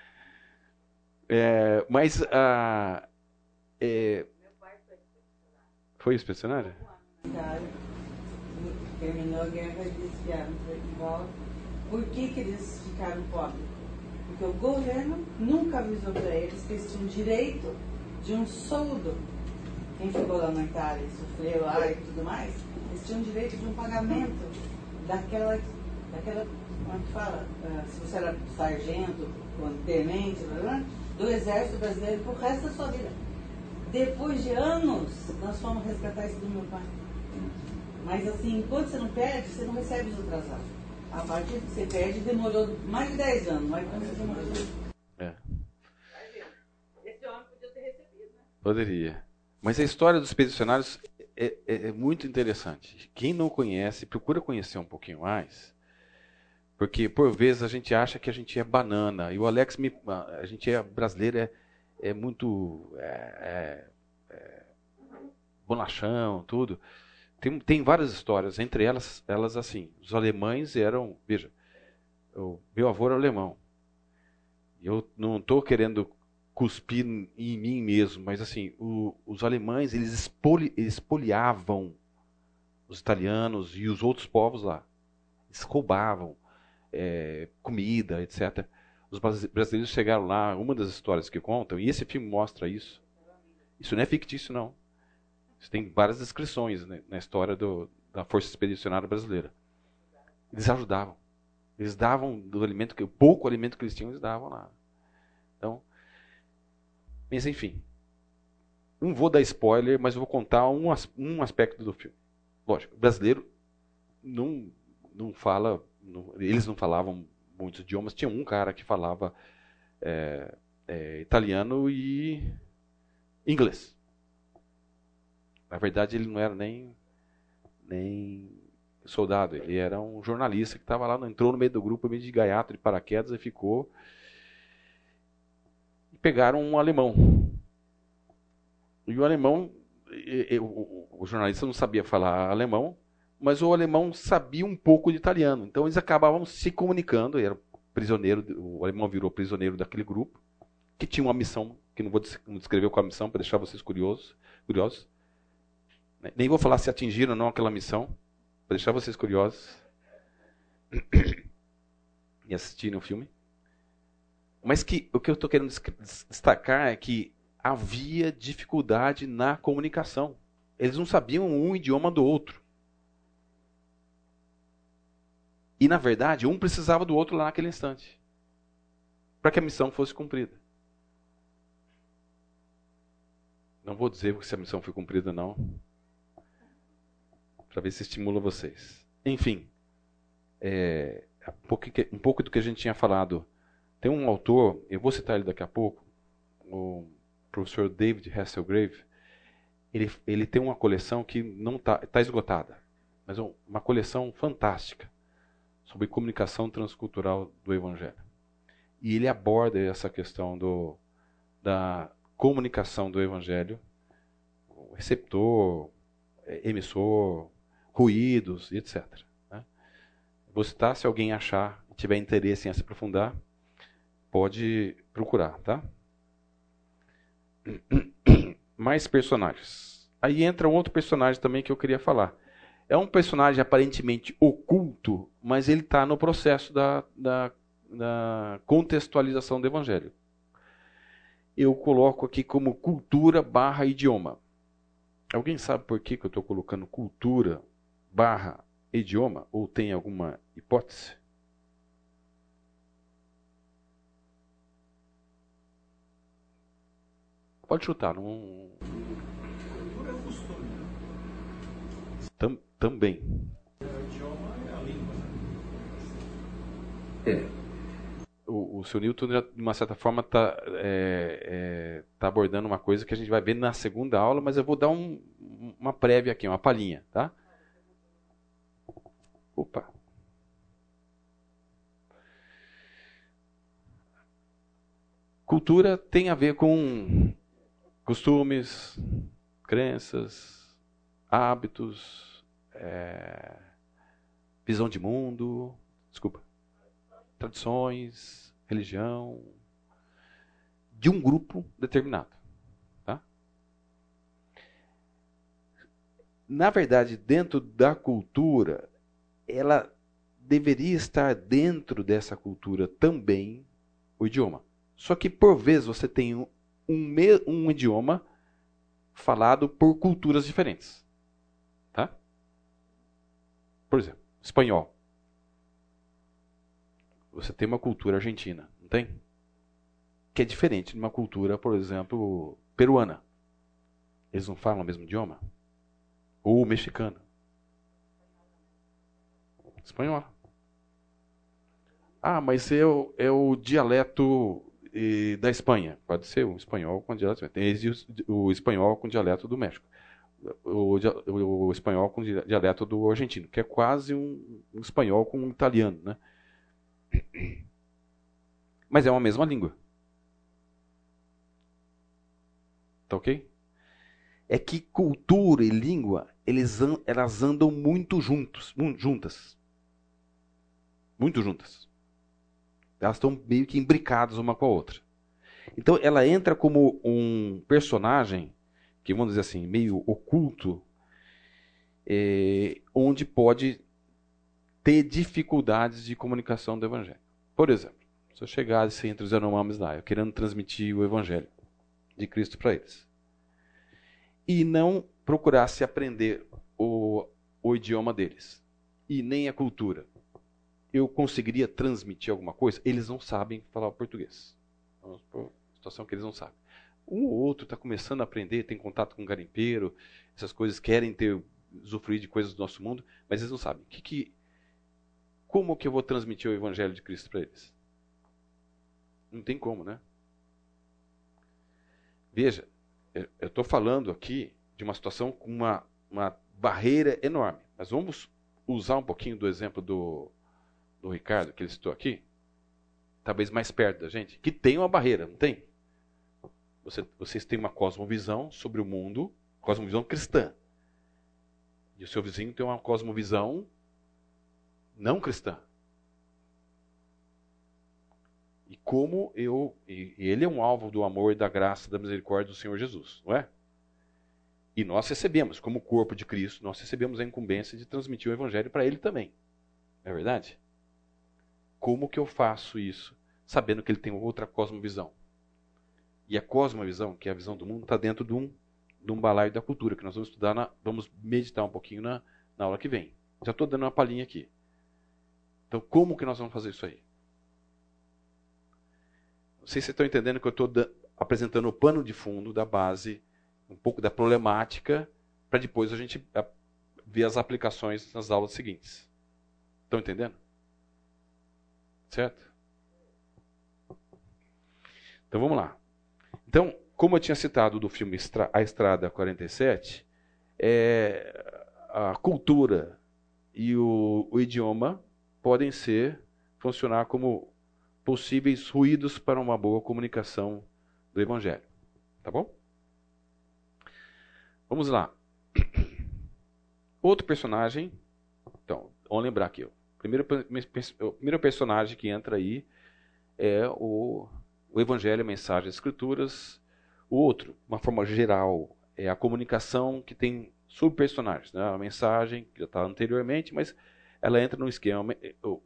é, mas... Ah, é, foi inspecionário? Terminou a guerra, eles vieram de volta por que, que eles ficaram pobres? Porque o governo nunca avisou para eles que eles tinham direito de um soldo. Quem ficou lá na Itália e sofreu lá e tudo mais, eles tinham direito de um pagamento daquela, daquela como é que fala? Uh, se você era sargento, tenente, do exército brasileiro pro resto da sua vida. Depois de anos, nós fomos resgatar isso do meu pai. Mas assim, enquanto você não pede, você não recebe os atrasados. A partir que você perde, demorou mais de 10 anos, mas quando você demorou. É. Esse homem podia ter recebido, né? Poderia. Mas a história dos expedicionários é, é, é, muito interessante. Quem não conhece, procura conhecer um pouquinho mais, porque por vezes a gente acha que a gente é banana. E o Alex, me, a gente é brasileiro, é, é muito é, é, é bonachão, tudo. Tem, tem várias histórias, entre elas, elas assim, os alemães eram, veja, o meu avô era alemão. Eu não estou querendo cuspir em mim mesmo, mas assim, o, os alemães, eles espoliavam os italianos e os outros povos lá. Eles roubavam é, comida, etc. Os brasileiros chegaram lá, uma das histórias que contam, e esse filme mostra isso. Isso não é fictício, não. Você tem várias descrições né, na história do, da Força Expedicionária Brasileira. Eles ajudavam. Eles davam do alimento, que pouco alimento que eles tinham, eles davam lá. Então, mas enfim. Não vou dar spoiler, mas vou contar um, um aspecto do filme. Lógico, o brasileiro não, não fala, não, eles não falavam muitos idiomas. Tinha um cara que falava é, é, italiano e inglês. Na verdade, ele não era nem, nem soldado, ele era um jornalista que estava lá, entrou no meio do grupo, meio de gaiato, de paraquedas, e ficou. E pegaram um alemão. E o alemão, o, o jornalista não sabia falar alemão, mas o alemão sabia um pouco de italiano. Então eles acabavam se comunicando, era prisioneiro, o alemão virou prisioneiro daquele grupo, que tinha uma missão, que não vou descrever qual a missão, para deixar vocês curiosos, curiosos nem vou falar se atingiram ou não aquela missão, para deixar vocês curiosos e assistirem o filme. Mas que o que eu estou querendo destacar é que havia dificuldade na comunicação. Eles não sabiam um idioma do outro. E, na verdade, um precisava do outro lá naquele instante para que a missão fosse cumprida. Não vou dizer se a missão foi cumprida, não para ver se estimula vocês. Enfim, é, um, pouco, do que a gente tinha falado. Tem um autor, eu vou citar ele daqui a pouco, o professor David Hasselgrave. Ele, ele tem uma coleção que não está tá esgotada, mas é uma coleção fantástica sobre comunicação transcultural do Evangelho. E ele aborda essa questão do, da comunicação do Evangelho, receptor, emissor, ruídos, etc. Né? Vou citar, se alguém achar, tiver interesse em se aprofundar, pode procurar, tá? mais personagens. Aí entra um outro personagem também que eu queria falar. É um personagem aparentemente oculto, mas ele está no processo da, da, da contextualização do Evangelho. Eu coloco aqui como cultura barra idioma. Alguém sabe por que, que eu estou colocando cultura barra idioma? Ou tem alguma hipótese? Pode chutar, não. É? Tam, também. O idioma é a língua. né? O, o seu Newton, de uma certa forma, está é, é, tá abordando uma coisa que a gente vai ver na segunda aula, mas eu vou dar um- uma prévia aqui, uma palhinha, tá? Opa. Cultura tem a ver com costumes, crenças, hábitos, é, visão de mundo, desculpa, tradições, religião, de um grupo determinado. Tá? Na verdade, dentro da cultura, ela deveria estar dentro dessa cultura também o idioma. Só que por vezes você tem um, um, um idioma falado por culturas diferentes. Tá? Por exemplo, espanhol. Você tem uma cultura argentina, não tem? Que é diferente de uma cultura, por exemplo, peruana. Eles não falam o mesmo idioma? Ou mexicano? Espanhol. Ah, mas é o, é o dialeto eh, da Espanha. Pode ser o espanhol com dialeto. Tem esse- o espanhol com dialeto do México. O, o- o espanhol com di- dialeto do argentino, que é quase um, um espanhol com um italiano, né? Mas é uma mesma língua. Tá ok? É que cultura e língua, eles elas andam muito juntos, juntas. Muito juntas. Elas estão meio que imbricadas uma com a outra. Então ela entra como um personagem, que vamos dizer assim, meio oculto, eh, onde pode ter dificuldades de comunicação do evangelho. Por exemplo, se eu chegasse entre os Yanomamis lá, eu querendo transmitir o evangelho de Cristo para eles, e não procurasse aprender o, o idioma deles, e nem a cultura, eu conseguiria transmitir alguma coisa? Eles não sabem falar português. Vamos por situação que eles não sabem. Um ou outro está começando a aprender, tem contato com garimpeiro, essas coisas, querem ter, usufruir de coisas do nosso mundo, mas eles não sabem. Que que, como que eu vou transmitir o evangelho de Cristo para eles? Não tem como, né? Veja, eu estou falando aqui de uma situação com uma, uma barreira enorme. Mas vamos usar um pouquinho do exemplo do, do Ricardo, que ele citou aqui. Talvez mais perto da gente. Que tem uma barreira, não tem? Você, vocês têm uma cosmovisão sobre o mundo, cosmovisão cristã. E o seu vizinho tem uma cosmovisão não cristã. E como eu. E, ele é um alvo do amor da graça da misericórdia do Senhor Jesus, não é? E nós recebemos, como corpo de Cristo, nós recebemos a incumbência de transmitir o Evangelho para ele também. Não é verdade? Como que eu faço isso, sabendo que ele tem outra cosmovisão? E a cosmovisão, que é a visão do mundo, está dentro de um, de um balaio da cultura, que nós vamos estudar, na, vamos meditar um pouquinho na, na aula que vem. Já estou dando uma palhinha aqui. Então, como que nós vamos fazer isso aí? Não sei se vocês estão entendendo que eu estou apresentando o pano de fundo da base, um pouco da problemática, para depois a gente ver as aplicações nas aulas seguintes. Estão entendendo? Certo? Então vamos lá. Então, como eu tinha citado do filme A Estrada 47, é, a cultura e o, o idioma podem ser funcionar como possíveis ruídos para uma boa comunicação do Evangelho. Tá bom? Vamos lá. Outro personagem. Então, vamos lembrar aqui. Primeiro, o primeiro personagem que entra aí é o, o Evangelho, a Mensagem das Escrituras, O outro, uma forma geral, é a comunicação que tem subpersonagens. Né? A mensagem, que já está anteriormente, mas ela entra no esquema. O,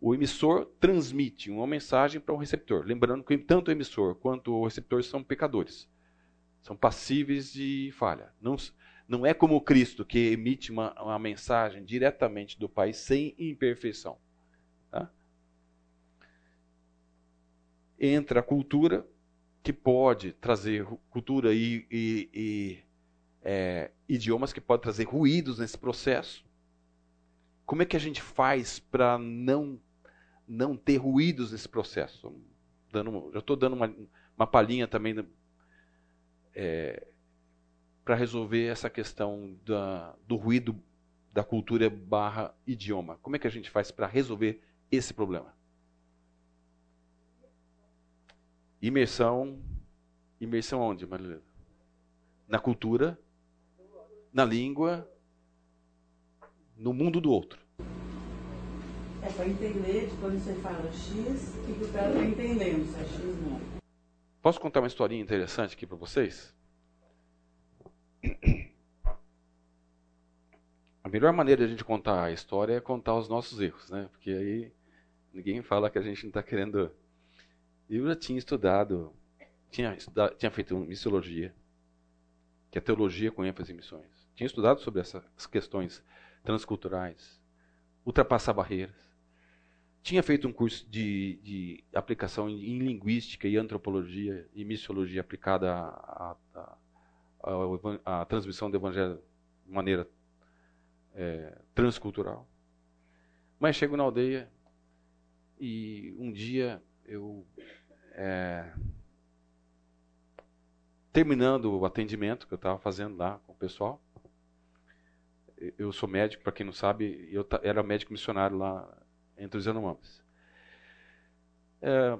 o emissor transmite uma mensagem para o receptor. Lembrando que tanto o emissor quanto o receptor são pecadores. São passíveis de falha. Não, não é como Cristo, que emite uma, uma mensagem diretamente do Pai sem imperfeição. Tá? Entra a cultura, que pode trazer cultura e, e, e é, idiomas que podem trazer ruídos nesse processo. Como é que a gente faz para não não ter ruídos nesse processo? Dando, já estou dando uma, uma palhinha também é, para resolver essa questão da, do ruído da cultura barra idioma. Como é que a gente faz para resolver esse problema? Imersão. Imersão onde, Marilena? Na cultura, na língua, no mundo do outro. É para entender, quando você fala X, o que o cara está entendendo, se é X não. Posso contar uma historinha interessante aqui para vocês? A melhor maneira de a gente contar a história é contar os nossos erros, né? Porque aí ninguém fala que a gente não está querendo. Eu já tinha estudado, tinha, tinha feito missiologia, que é teologia com ênfase em missões. Tinha estudado sobre essas questões transculturais, ultrapassar barreiras. Tinha feito um curso de, de aplicação em, em, linguística e antropologia e missiologia aplicada à, à, à transmissão do evangelho de maneira é, transcultural. Mas chego na aldeia e um dia eu, é, terminando o atendimento que eu estava fazendo lá com o pessoal, eu sou médico, para quem não sabe, eu era médico missionário lá entre os Yanomamis. É,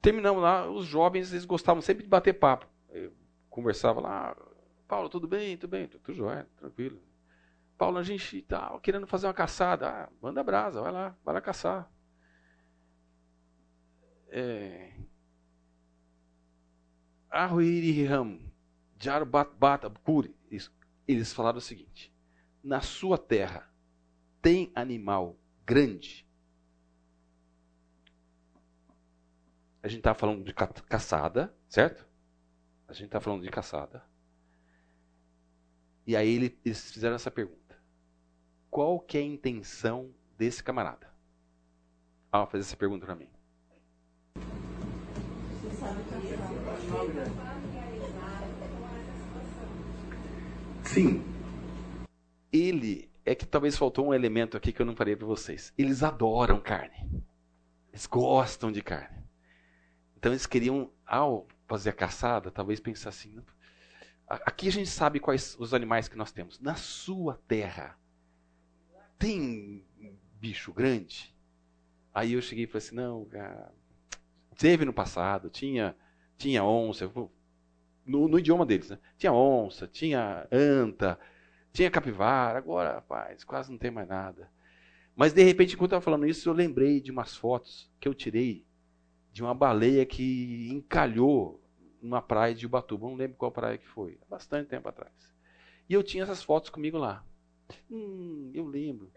terminamos lá, os jovens eles gostavam sempre de bater papo. Conversava lá, Paulo, tudo bem? Tudo bem? Tudo jóia, tranquilo. Paulo, a gente tá querendo fazer uma caçada. Ah, manda brasa, vai lá, vai lá caçar. É... Arruiriham, Jarbat Kuri. Eles falaram o seguinte: na sua terra tem animal grande. A gente está falando de caçada, certo? A gente está falando de caçada. E aí eles fizeram essa pergunta qual que é a intenção desse camarada? Ah, fazer essa pergunta para mim. Sim. Ele é que talvez faltou um elemento aqui que eu não falei para vocês. Eles adoram carne. Eles gostam de carne. Então eles queriam, ao fazer a caçada, talvez pensar assim: aqui a gente sabe quais os animais que nós temos. Na sua terra, tem bicho grande? Aí eu cheguei e falei assim, não, cara, teve no passado, tinha, tinha onça, no, no, idioma deles, né? Tinha onça, tinha anta, tinha capivara, agora, rapaz, quase não tem mais nada. Mas de repente, enquanto eu estava falando isso, eu lembrei de umas fotos que eu tirei de uma baleia que encalhou numa praia de Ubatuba, não lembro qual praia que foi, bastante tempo atrás. E eu tinha essas fotos comigo lá. Hum, eu lembro.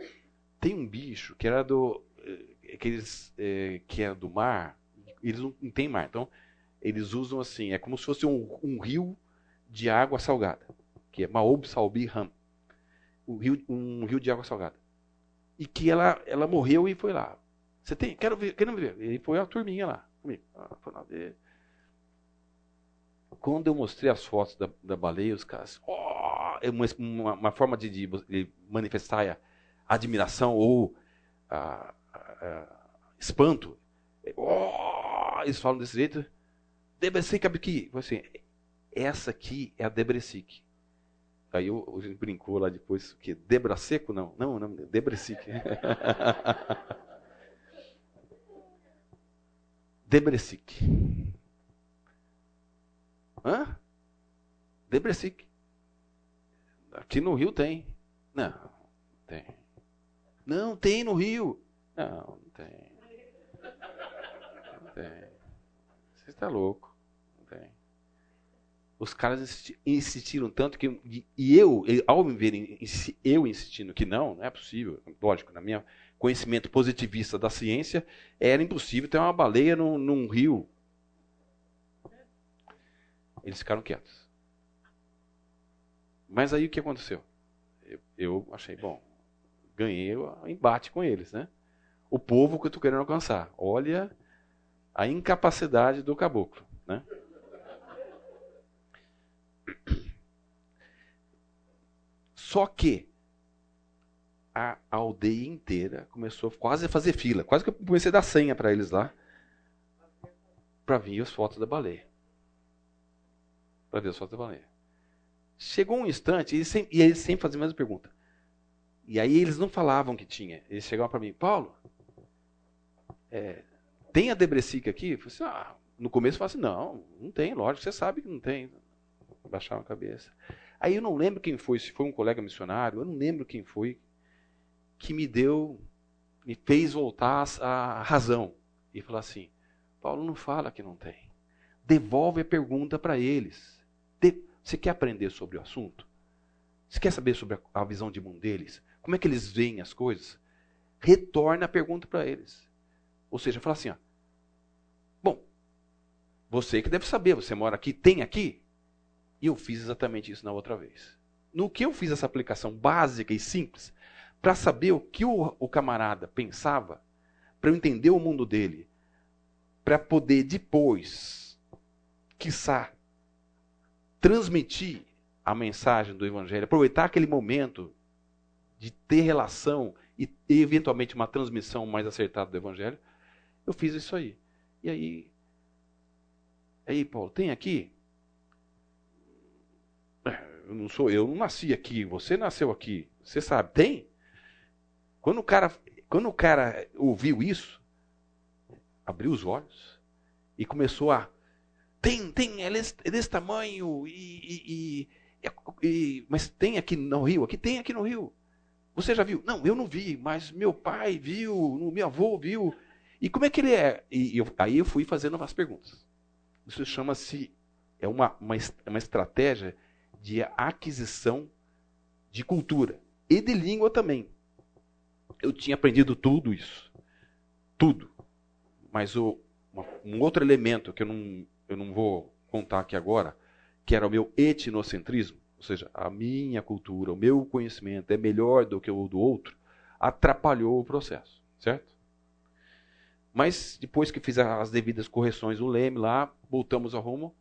Tem um bicho que era do. Eh, aqueles é, que é do mar. Eles não, não tem mar. Então, eles usam assim. É como se fosse um, um rio de água salgada. Que é Maob Salbi Ram. Um rio, um rio de água salgada. E que ela, ela morreu e foi lá. Você tem? Quero ver, quero ver. E foi a turminha lá comigo. Ah, foi ver. Quando eu mostrei as fotos da, da baleia, os caras. Oh, uma, uma, forma de, de, manifestar a admiração ou a, a, espanto. Oh, eles falam desse jeito. Debresic Abki. Assim, essa aqui é a Debresic. Aí eu, a gente brincou lá depois, que Debraseco? Não, não, não, Debresic. Debresic. Hã? Debresic. Aqui no Rio tem. Não, tem. Não, tem no Rio. Não, não tem. Não tem. Você está louco. Não tem. Os caras insisti- insistiram tanto que. E eu, ao me verem eu insistindo que não, não é possível. Lógico, na minha conhecimento positivista da ciência, era impossível ter uma baleia num, num rio. Eles ficaram quietos. Mas aí o que aconteceu? Eu, eu achei, bom, ganhei o embate com eles, né? O povo que eu estou querendo alcançar. Olha a incapacidade do caboclo, né? Só que a aldeia inteira começou quase a fazer fila. Quase que eu comecei a dar senha para eles lá. Para vir as fotos da baleia. Para ver as fotos da baleia. Chegou um instante, e eles sempre, faziam a mesma pergunta. E aí eles não falavam que tinha. Eles chegavam para mim, Paulo, é, tem a Debrecica aqui? Eu falei assim, ah, no começo eu falava assim, não, não tem, lógico, você sabe que não tem. Baixava a cabeça. Aí eu não lembro quem foi, se foi um colega missionário, eu não lembro quem foi que me deu, me fez voltar à razão. E falar assim, Paulo não fala que não tem. Devolve a pergunta para eles. De, você quer aprender sobre o assunto? Você quer saber sobre a, visão de mundo deles? Como é que eles veem as coisas? Retorna a pergunta para eles. Ou seja, fala assim, ó, bom, você que deve saber, você mora aqui, tem aqui? E eu fiz exatamente isso na outra vez. No que eu fiz essa aplicação básica e simples, para saber o que o, o camarada pensava, para eu entender o mundo dele, para poder depois, quiçá, transmitir a mensagem do Evangelho, aproveitar aquele momento de ter relação e, eventualmente uma transmissão mais acertada do Evangelho, eu fiz isso aí. E aí, aí Paulo, tem aqui? Eu não sou eu, não nasci aqui, você nasceu aqui, você sabe, tem? Quando o cara, quando o cara ouviu isso, abriu os olhos e começou a tem, tem, é desse, é desse tamanho e, e, e, e, mas tem aqui no Rio, aqui tem aqui no Rio. Você já viu? Não, eu não vi, mas meu pai viu, meu avô viu. E como é que ele é? E eu, aí eu fui fazendo as perguntas. Isso chama-se é uma, uma, uma estratégia de aquisição de cultura e de língua também. Eu tinha aprendido tudo isso. Tudo. Mas o, uma, um outro elemento que eu não, eu não vou contar aqui agora, que era o meu etnocentrismo, ou seja, a minha cultura, o meu conhecimento é melhor do que o do outro, atrapalhou o processo, certo? Mas depois que fiz as devidas correções no leme lá, voltamos ao rumo.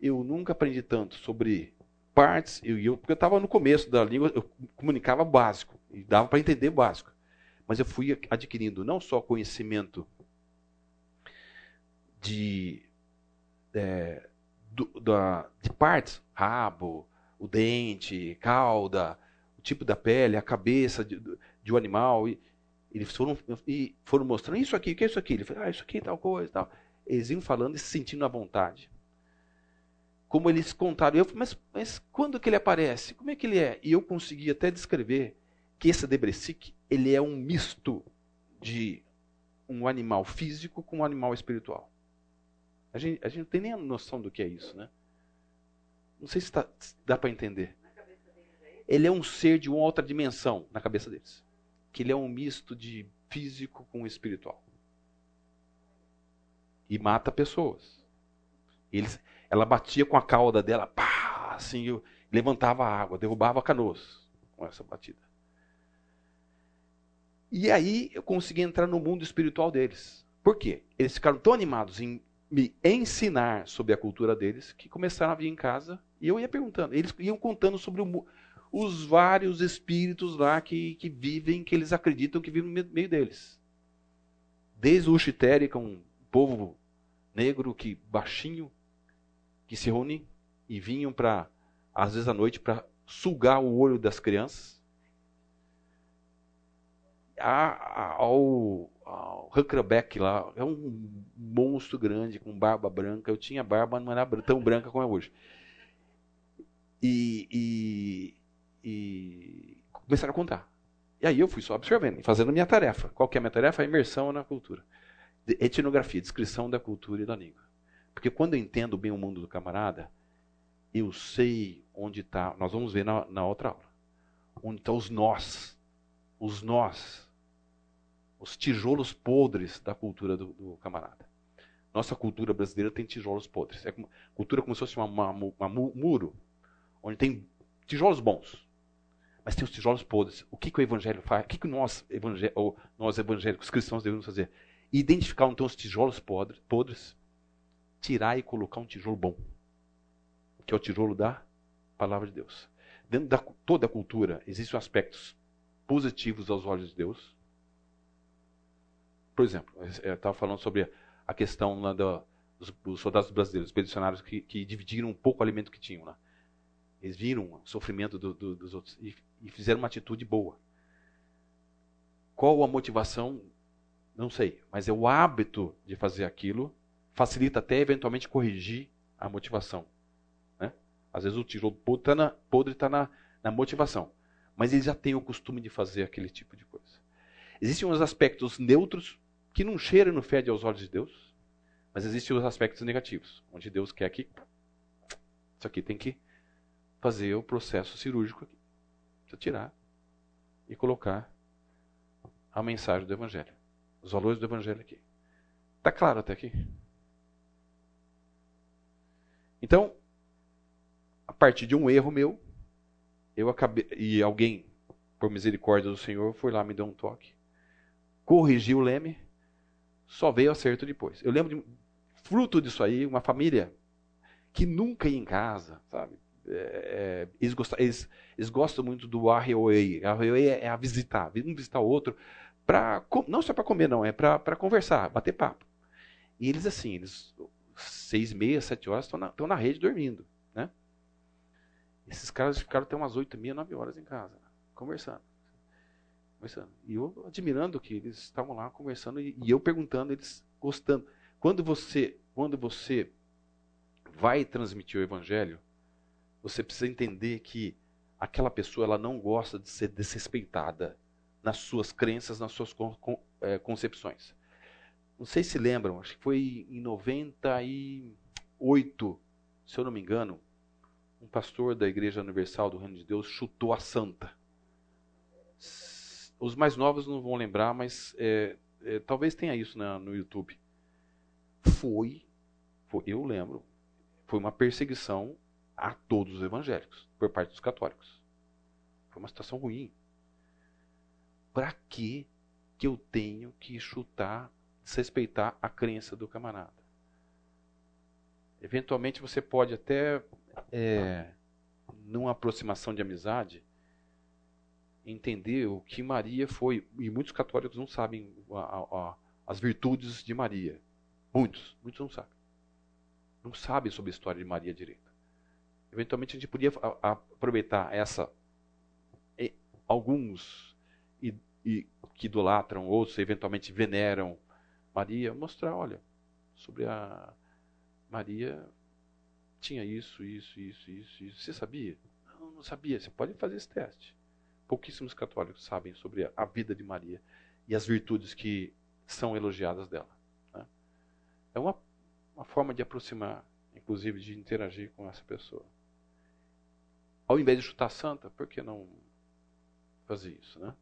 Eu nunca aprendi tanto sobre partes, eu, eu, porque eu estava no começo da língua, eu comunicava básico, e dava para entender básico. Mas eu fui adquirindo não só conhecimento de, é, do, da, de partes, rabo, o dente, cauda, o tipo da pele, a cabeça de, de um animal. E, eles foram, e foram mostrando isso aqui, o que é isso aqui? Ele falou, ah, isso aqui tal coisa tal. Eles iam falando e se sentindo à vontade. Como eles contaram, eu falei, mas, mas quando que ele aparece? Como é que ele é? E eu consegui até descrever que esse Debrecic, ele é um misto de um animal físico com um animal espiritual. A gente, a gente não tem nem a noção do que é isso, né? Não sei se, tá, se dá para entender. Ele é um ser de uma outra dimensão na cabeça deles. Que ele é um misto de físico com espiritual. E mata pessoas. Eles, ela batia com a cauda dela, pá, assim, levantava a água, derrubava canoas com essa batida. E aí eu consegui entrar no mundo espiritual deles. Por quê? Eles ficaram tão animados em me ensinar sobre a cultura deles que começaram a vir em casa e eu ia perguntando. Eles iam contando sobre o, os vários espíritos lá que, que vivem, que eles acreditam que vivem no meio deles. Desde o Uxitere, que é um povo negro que baixinho, que se reúne e vinham para, às vezes à noite, para sugar o olho das crianças. Ao, ao Huckleback lá, é um monstro grande, com barba branca. Eu tinha barba, não era tão branca como é hoje. E, e, e começaram a contar. E aí eu fui só observando, fazendo a minha tarefa. Qual que é a minha tarefa? A imersão na cultura. Etnografia, descrição da cultura e da língua. Porque quando eu entendo bem o mundo do camarada, eu sei onde está. Nós vamos ver na, na outra aula. Onde estão os nós. Os nós. Os tijolos podres da cultura do, do camarada. Nossa cultura brasileira tem tijolos podres. É cultura como se fosse uma, muro, onde tem tijolos bons, mas tem os tijolos podres. O que, que o evangelho faz? O que, que nós, evangé nós evangélicos cristãos devemos fazer? Identificar então os tijolos podres, podres, tirar e colocar um tijolo bom, que é o tijolo da palavra de Deus. Dentro de toda a cultura existem aspectos positivos aos olhos de Deus. Por exemplo, eu estava falando sobre a questão lá do, dos, dos, soldados brasileiros, expedicionários que, que, dividiram um pouco o alimento que tinham lá. Eles viram o sofrimento do, do, dos outros e, e fizeram uma atitude boa. Qual a motivação? Não sei, mas é o hábito de fazer aquilo facilita até eventualmente corrigir a motivação. Né? Às vezes o tijolo podre está na, na motivação, mas ele já tem o costume de fazer aquele tipo de coisa. Existem uns aspectos neutros que não cheira e não fede aos olhos de Deus, mas existem os aspectos negativos, onde Deus quer que isso aqui tem que fazer o processo cirúrgico aqui. Precisa tirar e colocar a mensagem do Evangelho, os valores do Evangelho aqui. Está claro até aqui? Então, a partir de um erro meu, eu acabei e alguém, por misericórdia do Senhor, foi lá me deu um toque, corrigiu o leme só veio acerto depois. Eu lembro de fruto disso aí, uma família que nunca ia em casa, sabe? É, é eles, gostam, eles, eles, gostam muito do arreoei. Arreoei é, é a visitar, um visitar o outro, pra, não só para comer, não, é para conversar, bater papo. E eles, assim, eles, seis, meia, sete horas, estão na, na rede dormindo. Né? Esses caras ficaram até umas oito, meia, nove horas em casa, conversando conversando. E eu admirando que eles estavam lá conversando e, e eu perguntando, eles gostando. Quando você, quando você vai transmitir o evangelho, você precisa entender que aquela pessoa ela não gosta de ser desrespeitada nas suas crenças, nas suas con, con, é, concepções. Não sei se lembram, acho que foi em 98, se eu não me engano, um pastor da Igreja Universal do Reino de Deus chutou a santa. Os mais novos não vão lembrar, mas é, é, talvez tenha isso na, no YouTube. Foi, foi, eu lembro, foi uma perseguição a todos os evangélicos, por parte dos católicos. Foi uma situação ruim. Para que que eu tenho que chutar, desrespeitar a crença do camarada? Eventualmente você pode até, é, numa aproximação de amizade, entender o que Maria foi. E muitos católicos não sabem a, a, as virtudes de Maria. Muitos, muitos não sabem. Não sabem sobre a história de Maria direito. Eventualmente a gente podia aproveitar essa. alguns e, e, que idolatram, outros eventualmente veneram Maria, mostrar, olha, sobre a Maria tinha isso, isso, isso, isso, isso. Você sabia? Não, não sabia. Você pode fazer esse teste pouquíssimos católicos sabem sobre a vida de Maria e as virtudes que são elogiadas dela. Né? É uma, uma forma de aproximar, inclusive de interagir com essa pessoa. Ao invés de chutar santa, por que não fazer isso? Né?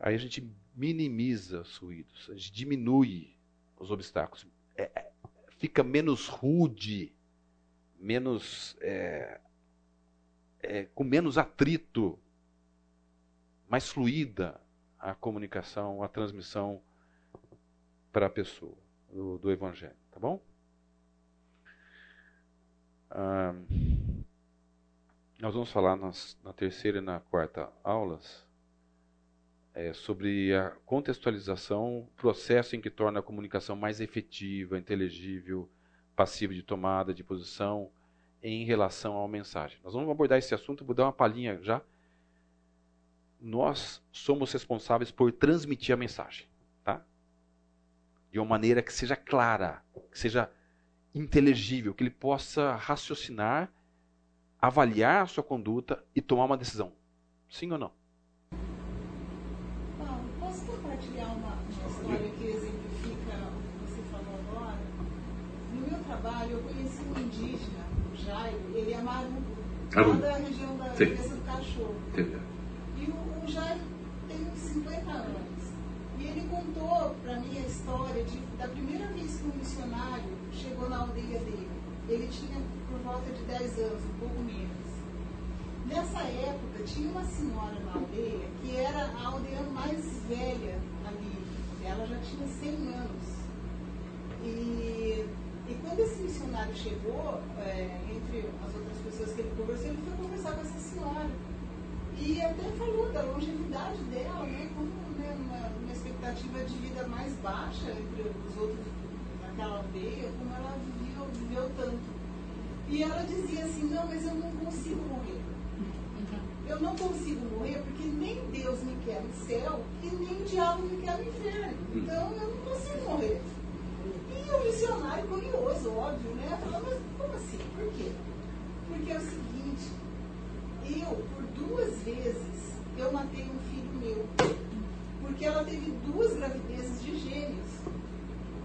Aí a gente minimiza os ruídos, a gente diminui os obstáculos, é, é fica menos rude, menos é, é, com menos atrito, mais fluida a comunicação, a transmissão para a pessoa do, do, Evangelho. Tá bom? Ah, nós vamos falar nas, na terceira e na quarta aulas é, sobre a contextualização, processo em que torna a comunicação mais efetiva, inteligível, passiva de tomada de posição em relação à mensagem. Nós vamos abordar esse assunto, vou dar uma palhinha já. Nós somos responsáveis por transmitir a mensagem, tá? De uma maneira que seja clara, que seja inteligível, que ele possa raciocinar, avaliar a sua conduta e tomar uma decisão. Sim ou não? posso compartilhar uma história que exemplifica o que você falou agora? no meu trabalho eu conheci um indígena, o Jairo, ele é maruco, da região da Sim. cabeça do cachorro. Entendeu? E o, o Jairo tem uns 50 anos. E ele contou para mim a história de, da primeira vez que um missionário chegou na aldeia dele. Ele tinha por volta de 10 anos, um pouco menos. Nessa época, tinha uma senhora na aldeia que era a aldeia mais velha ali. Ela já tinha 100 anos. E, e quando esse missionário chegou, é, entre as outras pessoas que ele conversou, ele foi conversar com essa senhora. E até falou da longevidade dela, né, como né, uma, uma expectativa de vida mais baixa entre os outros naquela aldeia, como ela viveu, viveu tanto. E ela dizia assim, não, mas eu não consigo morrer. Eu não consigo morrer porque nem Deus me quer no céu e nem o diabo me quer no inferno. Então eu não consigo morrer. E o missionário, curioso, óbvio, né? Falou, mas como assim? Por quê? Porque é o seguinte, eu, por duas vezes, eu matei um filho meu. Porque ela teve duas gravidezes de gêmeos.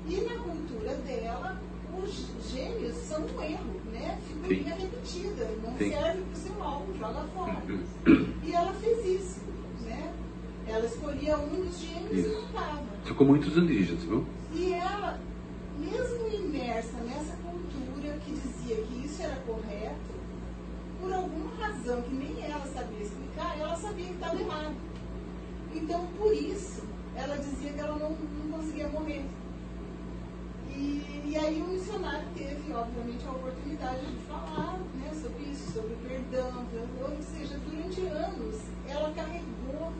E na cultura dela, os gêmeos são um erro, né? Figurinha repetida, não Sim. serve para o seu álbum, joga fora. Uhum. E ela fez isso, né? Ela escolhia um dos gêmeos e Isso. matava. Isso com muitos indígenas, viu? E ela, razão que nem ela sabia explicar, ela sabia que estava errado. Então, por isso, ela dizia que ela não, não conseguia morrer. E, e aí o missionário teve, obviamente, a oportunidade de falar né, sobre isso, sobre perdão. Ou seja, durante anos ela carregou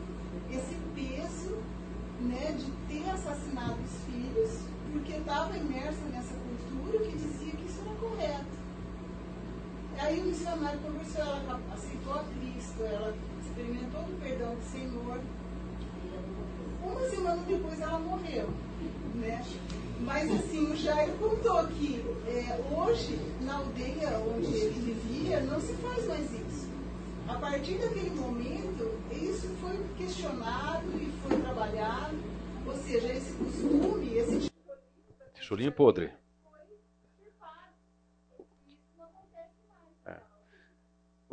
esse peso né, de ter assassinado os filhos, porque estava imersa nessa cultura que dizia que isso era correto. Aí o missionário conversou, ela aceitou a Cristo, ela experimentou o perdão do Senhor. Uma semana depois ela morreu. Né? Mas assim, o Jairo contou que é, hoje, na aldeia onde ele vivia, não se faz mais isso. A partir daquele momento, isso foi questionado e foi trabalhado. Ou seja, esse costume, esse tipo Tijolinho podre.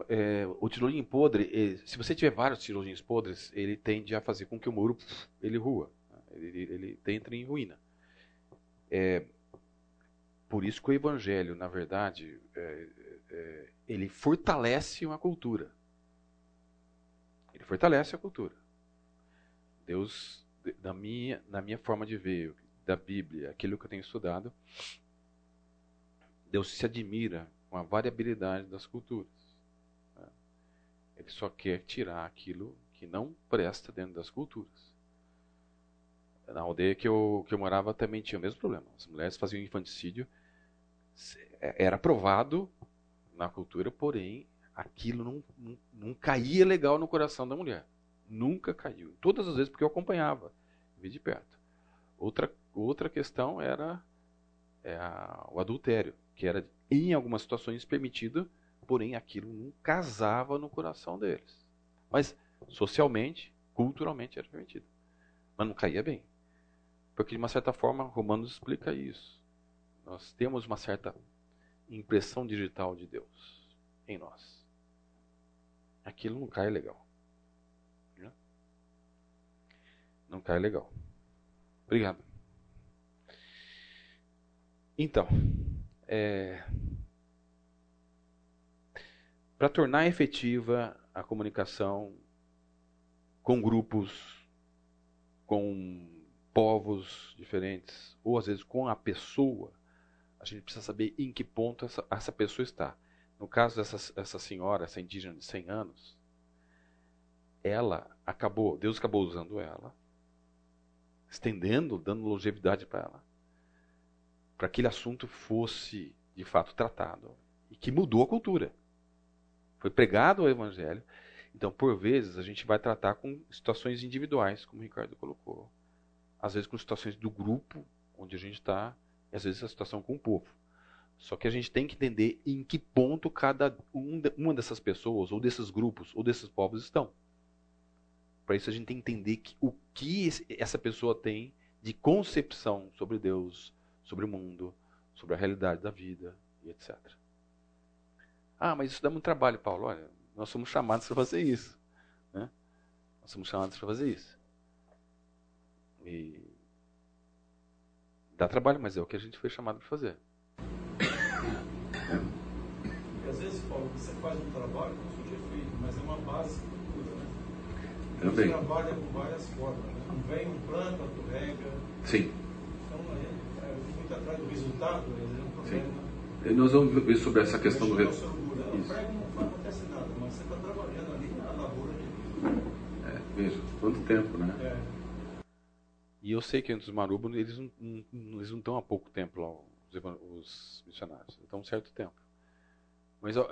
É, o tijolinho podre, eh, se você tiver vários tijolinhos podres, ele tende a fazer com que o muro ele rua, né? ele, ele, ele entra em ruína. É, por isso que o evangelho, na verdade, é, é, ele fortalece uma cultura. Ele fortalece a cultura. Deus, de- na minha, na minha forma de ver da Bíblia, aquilo que eu tenho estudado, Deus se admira com a variabilidade das culturas. Ele só quer tirar aquilo que não presta dentro das culturas. Na aldeia que eu, que eu morava também tinha o mesmo problema. As mulheres faziam infanticídio. É- Era aprovado na cultura, porém, aquilo não, não, não caía legal no coração da mulher. Nunca caiu. Todas as vezes, porque eu acompanhava, vi de perto. Outra, outra questão era é, o adultério, que era, em algumas situações, permitido, porém, aquilo não casava no coração deles. Mas, socialmente, culturalmente, era permitido. Mas não caía bem. Porque, de uma certa forma, Romanos explica isso. Nós temos uma certa impressão digital de Deus em nós. Aquilo não cai legal. Né? Não cai legal. Obrigado. Então, é, para tornar efetiva a comunicação com grupos, com povos diferentes, ou às vezes com a pessoa, a gente precisa saber em que ponto essa, essa pessoa está. No caso dessa essa senhora, essa indígena de 100 anos, ela acabou, Deus acabou usando ela, estendendo, dando longevidade para ela, para que aquele assunto fosse de fato tratado e que mudou a cultura. Foi pregado o evangelho. Então, por vezes, a gente vai tratar com situações individuais, como o Ricardo colocou. Às vezes com situações do grupo onde a gente está, e às vezes a situação com o povo. Só que a gente tem que entender em que ponto cada um, uma dessas pessoas, ou desses grupos, ou desses povos estão. Para isso a gente tem que entender que, o que essa pessoa tem de concepção sobre Deus, sobre o mundo, sobre a realidade da vida e etc. Ah, mas isso dá muito trabalho, Paulo. Olha, nós somos chamados para fazer isso. Né? Nós somos chamados para fazer isso. E dá trabalho, mas é o que a gente foi chamado para fazer. Porque às vezes, Paulo, você faz um trabalho com sujeito feito, mas é uma base que cuida, né? Também. Você trabalha com várias formas, né? Não vem, um planta, tu rega. Sim. Então, é, é muito atrás do resultado, é um problema. E nós vamos ver sobre essa questão do Mexe Isso. prego não acontece nada, mas você está trabalhando ali na lavoura de. É, veja, quanto tempo, né? É. E eu sei que entre os marubos, eles não, não- eles não estão há pouco tempo lá, os, os missionários. Estão um certo tempo. Mas é,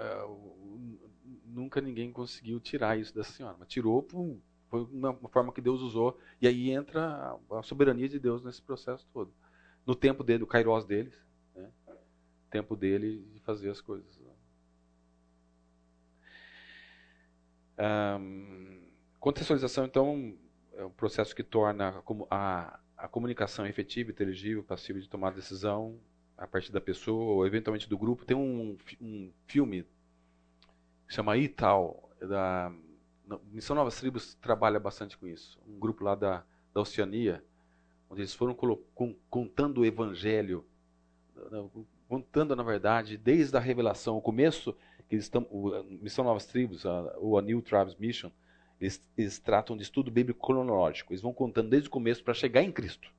nunca ninguém conseguiu tirar isso dessa senhora. Mas tirou, pum, foi uma, uma forma que Deus usou. E aí entra a, a soberania de Deus nesse processo todo. No tempo dele, o kairós deles, né? tempo dele de fazer as coisas. Ahn, contextualização, então, é um processo que torna a a, comunicação efetiva, inteligível, passível de tomar decisão a partir da pessoa ou eventualmente do grupo. Tem um, um filme que chama Ital, da Missão Novas Tribos trabalha bastante com isso. Um grupo lá da, da Oceania, onde eles foram contando o evangelho, contando, na verdade, desde a revelação, o começo, eles estão, Missão Novas Tribos, ou a New Tribes Mission, eles, eles tratam de estudo bíblico cronológico. Eles vão contando desde o começo para chegar em Cristo.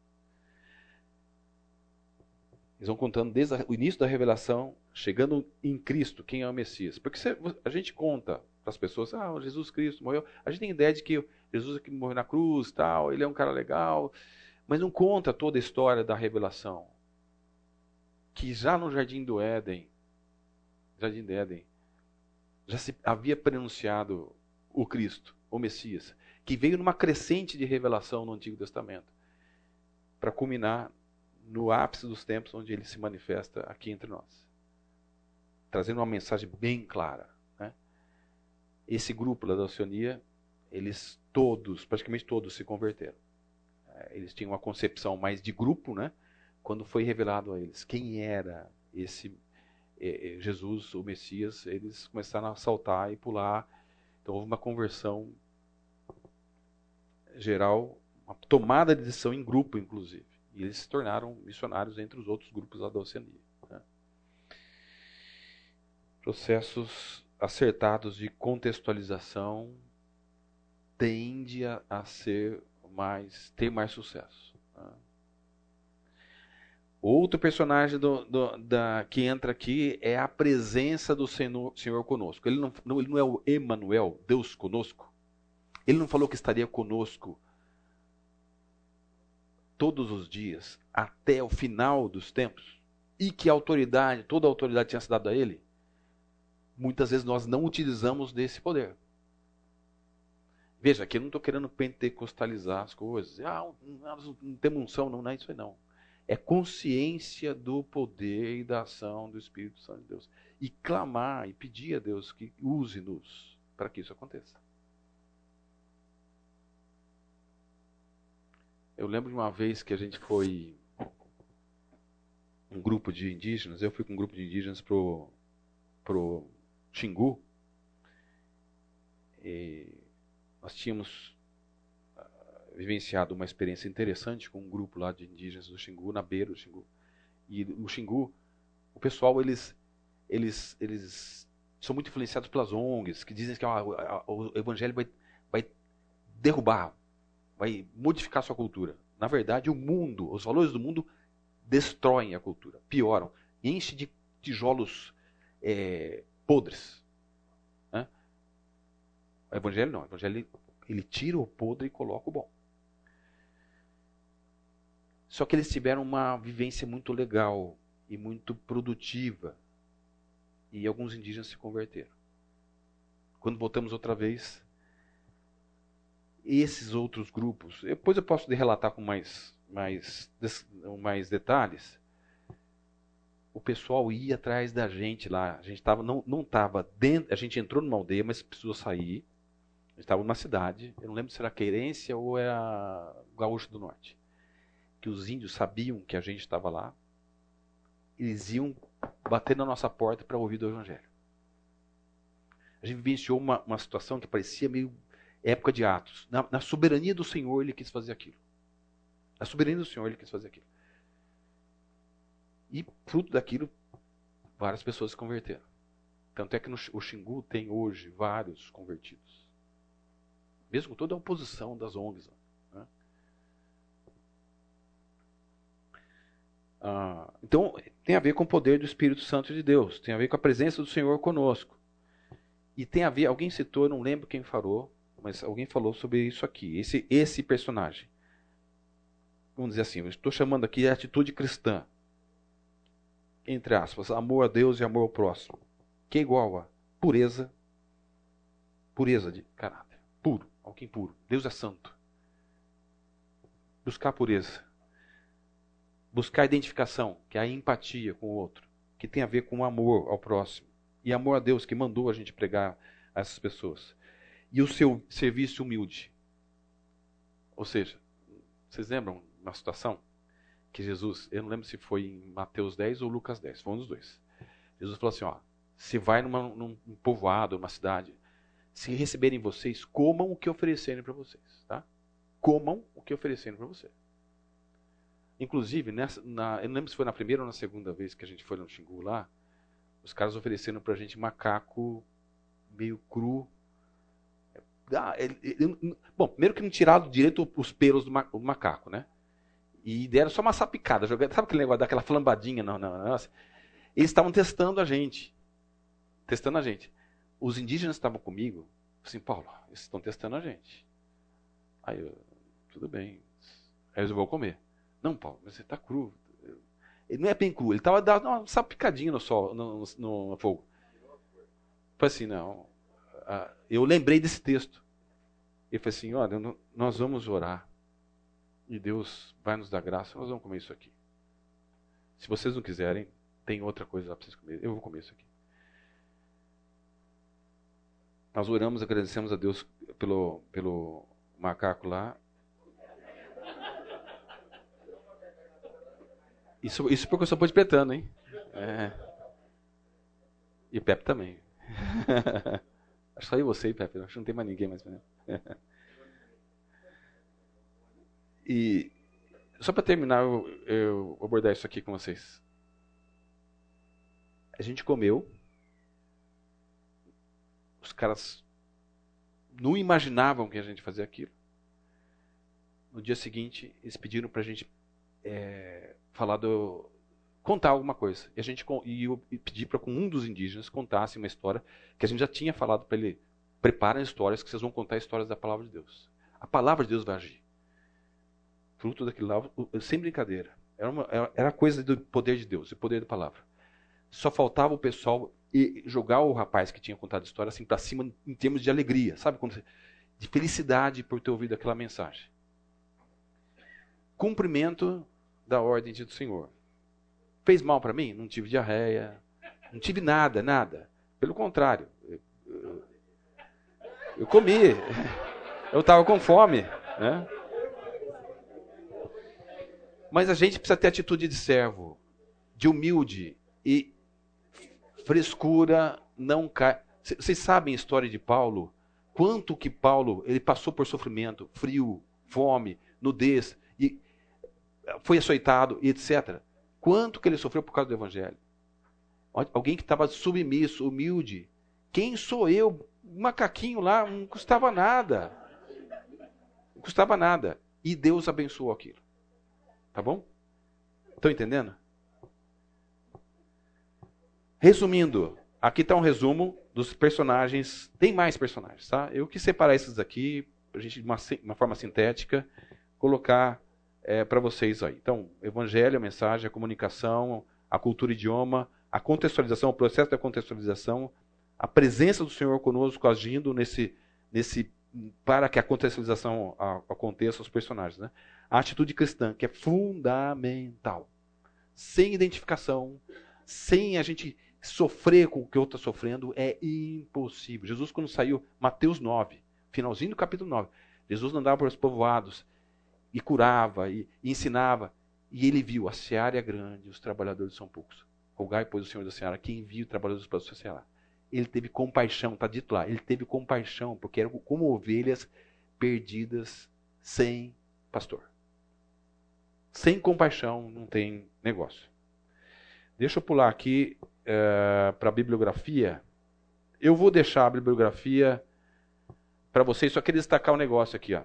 Eles vão contando desde o início da revelação, chegando em Cristo, quem é o Messias. Porque a gente conta para as pessoas, ah, Jesus Cristo morreu. A gente tem ideia de que Jesus é que morreu na cruz, tal, ele é um cara legal, mas não conta toda a história da revelação. Que já no Jardim do Éden, Jardim do Éden, já se havia pronunciado o Cristo, o Messias, que veio numa crescente de revelação no Antigo Testamento, para culminar no ápice dos tempos onde ele se manifesta aqui entre nós, trazendo uma mensagem bem clara. né? Esse grupo da Oceania, eles todos, praticamente todos, se converteram. É, Eles tinham uma concepção mais de grupo, né? Quando foi revelado a eles quem era esse Jesus, o Messias, eles começaram a saltar e pular. Então houve uma conversão geral, uma tomada de decisão em grupo, inclusive. E eles se tornaram missionários entre os outros grupos lá da Oceania. né? Processos acertados de contextualização tende a, a ser mais ter mais sucesso. Outro personagem do- do- da, que entra aqui é a presença do Senhor, Senhor conosco. Ele não, não- ele não é o Emmanuel, Deus conosco. Ele não falou que estaria conosco todos os dias, até o final dos tempos, e que a autoridade, toda a autoridade tinha sido dada a ele. Muitas vezes nós não utilizamos desse poder. Veja, aqui eu não estou querendo pentecostalizar as coisas. Ah, nós não temos unção, não, não é isso aí não. É consciência do poder e da ação do Espírito Santo de Deus. E clamar e pedir a Deus que use-nos para que isso aconteça. Eu lembro de uma vez que a gente foi um grupo de indígenas, eu fui com um grupo de indígenas pro pro Xingu. E nós tínhamos vivenciado uma experiência interessante com um grupo lá de indígenas do Xingu, na beira do Xingu. E o Xingu, o pessoal, eles, eles, eles são muito influenciados pelas ONGs, que dizem que ah, o- evangelho vai, vai derrubar, vai modificar sua cultura. Na verdade, o mundo, os valores do mundo destroem a cultura, pioram, enche de tijolos é, podres. né? O evangelho não, o evangelho ele tira o podre e coloca o bom. Só que eles tiveram uma vivência muito legal e muito produtiva. E alguns indígenas se converteram. Quando voltamos outra vez, esses outros grupos, depois eu posso relatar com mais, mais, mais detalhes. O pessoal ia atrás da gente lá. A gente tava, não não estava dentro. A gente entrou numa aldeia, mas precisou sair. A gente estava numa cidade. Eu não lembro se era Querência ou era Gaúcho do Norte. Que os índios sabiam que a gente estava lá. eles iam bater na nossa porta para ouvir do Evangelho. A gente vivenciou uma, uma situação que parecia meio época de Atos. Na, na soberania do Senhor, ele quis fazer aquilo. Na soberania do Senhor, ele quis fazer aquilo. E, fruto daquilo, várias pessoas se converteram. Tanto é que no, o Xingu tem hoje vários convertidos. Mesmo com toda a oposição das ONGs. Ah, então, tem a ver com o poder do Espírito Santo de Deus. Tem a ver com a presença do Senhor conosco. E tem a ver, alguém citou, não lembro quem falou, mas alguém falou sobre isso aqui. Esse, esse personagem. Vamos dizer assim, eu estou chamando aqui de atitude cristã entre aspas, amor a Deus e amor ao próximo, que é igual a pureza, pureza de caráter, puro, alguém puro. Deus é santo. Buscar pureza. Buscar identificação, que é a empatia com o outro, que tem a ver com o amor ao próximo. E amor a Deus que mandou a gente pregar a essas pessoas. E o seu serviço humilde. Ou seja, vocês lembram uma situação? que Jesus, eu não lembro se foi em Mateus 10 ou Lucas 10, foi um dos dois. Jesus falou assim: ó, se vai numa, num povoado, numa cidade, se receberem vocês, comam o que oferecerem para vocês, tá? Comam o que oferecerem para você. Inclusive, nessa, na, eu não lembro se foi na primeira ou na segunda vez que a gente foi no Xingu lá, os caras ofereceram para a gente macaco meio cru. Ah, ele, ele, bom, primeiro que não tiraram direito os pelos do, macaco, né? E deram só uma sapicada, jogando, sabe aquele negócio daquela flambadinha? Não, não, não. Eles estavam testando a gente. Testando a gente. Os indígenas estavam comigo, assim, Paulo, eles estão testando a gente. Aí eu, tudo bem. Aí eu vou comer. Não, Paulo, você está cru. Ele não é bem cru, ele estava dando uma sapicadinha no, sol, no, no, no fogo. Foi assim, não. Eu lembrei desse texto. Ele falou assim: olha, nós vamos orar e Deus vai nos dar graça, nós vamos comer isso aqui. Se vocês não quiserem, tem outra coisa lá para vocês comerem. Eu vou comer isso aqui. Nós oramos, agradecemos a Deus pelo, pelo macaco lá. Isso, isso porque eu sou petano, hein? É. E Pepe também. Acho só eu você e Pepe. Acho que não tem mais ninguém mais. E só para terminar, eu, eu vou abordar isso aqui com vocês. A gente comeu. Os caras não imaginavam que a gente fazia aquilo. No dia seguinte, eles pediram para a gente é, falar do, contar alguma coisa. E a gente e eu pedi para um dos indígenas contasse uma história que a gente já tinha falado para ele. Preparem histórias que vocês vão contar histórias da palavra de Deus. A palavra de Deus vai agir fruto daquilo lá, sem brincadeira. Era, uma, era coisa do poder de Deus, do poder da palavra. Só faltava o pessoal jogar o rapaz que tinha contado a história assim para cima em termos de alegria, sabe? Quando de felicidade por ter ouvido aquela mensagem. Cumprimento da ordem do Senhor. Fez mal para mim? Não tive diarreia, não tive nada, nada. Pelo contrário, eu, eu, eu comi, eu estava com fome, né? Mas a gente precisa ter atitude de servo, de humilde e frescura não cai. Vocês sabem a história de Paulo? Quanto que Paulo ele passou por sofrimento, frio, fome, nudez foi açoitado e etc. Quanto que ele sofreu por causa do evangelho? Alguém que estava submisso, humilde. Quem sou eu? Um macaquinho lá, não custava nada. Não custava nada. E Deus abençoou aquilo. Tá bom? Estão entendendo? Resumindo, aqui está um resumo dos personagens. Tem mais personagens, tá? Eu quis separar esses aqui, a gente, de uma, uma, forma sintética, colocar é, para vocês aí. Então, evangelho, a mensagem, a comunicação, a cultura idioma, a contextualização, o processo da contextualização, a presença do Senhor conosco agindo nesse, nesse para que a contextualização aconteça os personagens, né? a atitude cristã, que é fundamental. Sem identificação, sem a gente sofrer com o que o outro está sofrendo, é impossível. Jesus, quando saiu, Mateus 9, finalzinho do capítulo 9, Jesus andava por os povoados e curava e, e ensinava. E ele viu, a seara é grande, os trabalhadores são poucos. Rogai, pois, o Senhor da Senhora, que envie o trabalhadores para a sua Senhora. Ele teve compaixão, está dito lá. Ele teve compaixão, porque eram como ovelhas perdidas sem pastor. Sem compaixão não tem negócio. Deixa eu pular aqui é, para a bibliografia. Eu vou deixar a bibliografia para vocês, só queria destacar um negócio aqui. Ó.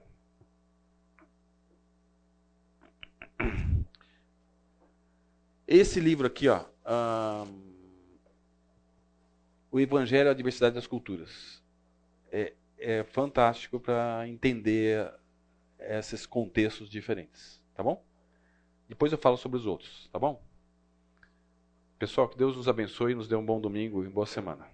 Esse livro aqui, ó, um, O Evangelho e a Diversidade das Culturas, é, é fantástico para entender esses contextos diferentes, tá bom? Depois eu falo sobre os outros, tá bom? Pessoal, que Deus nos abençoe e nos dê um bom domingo e boa semana.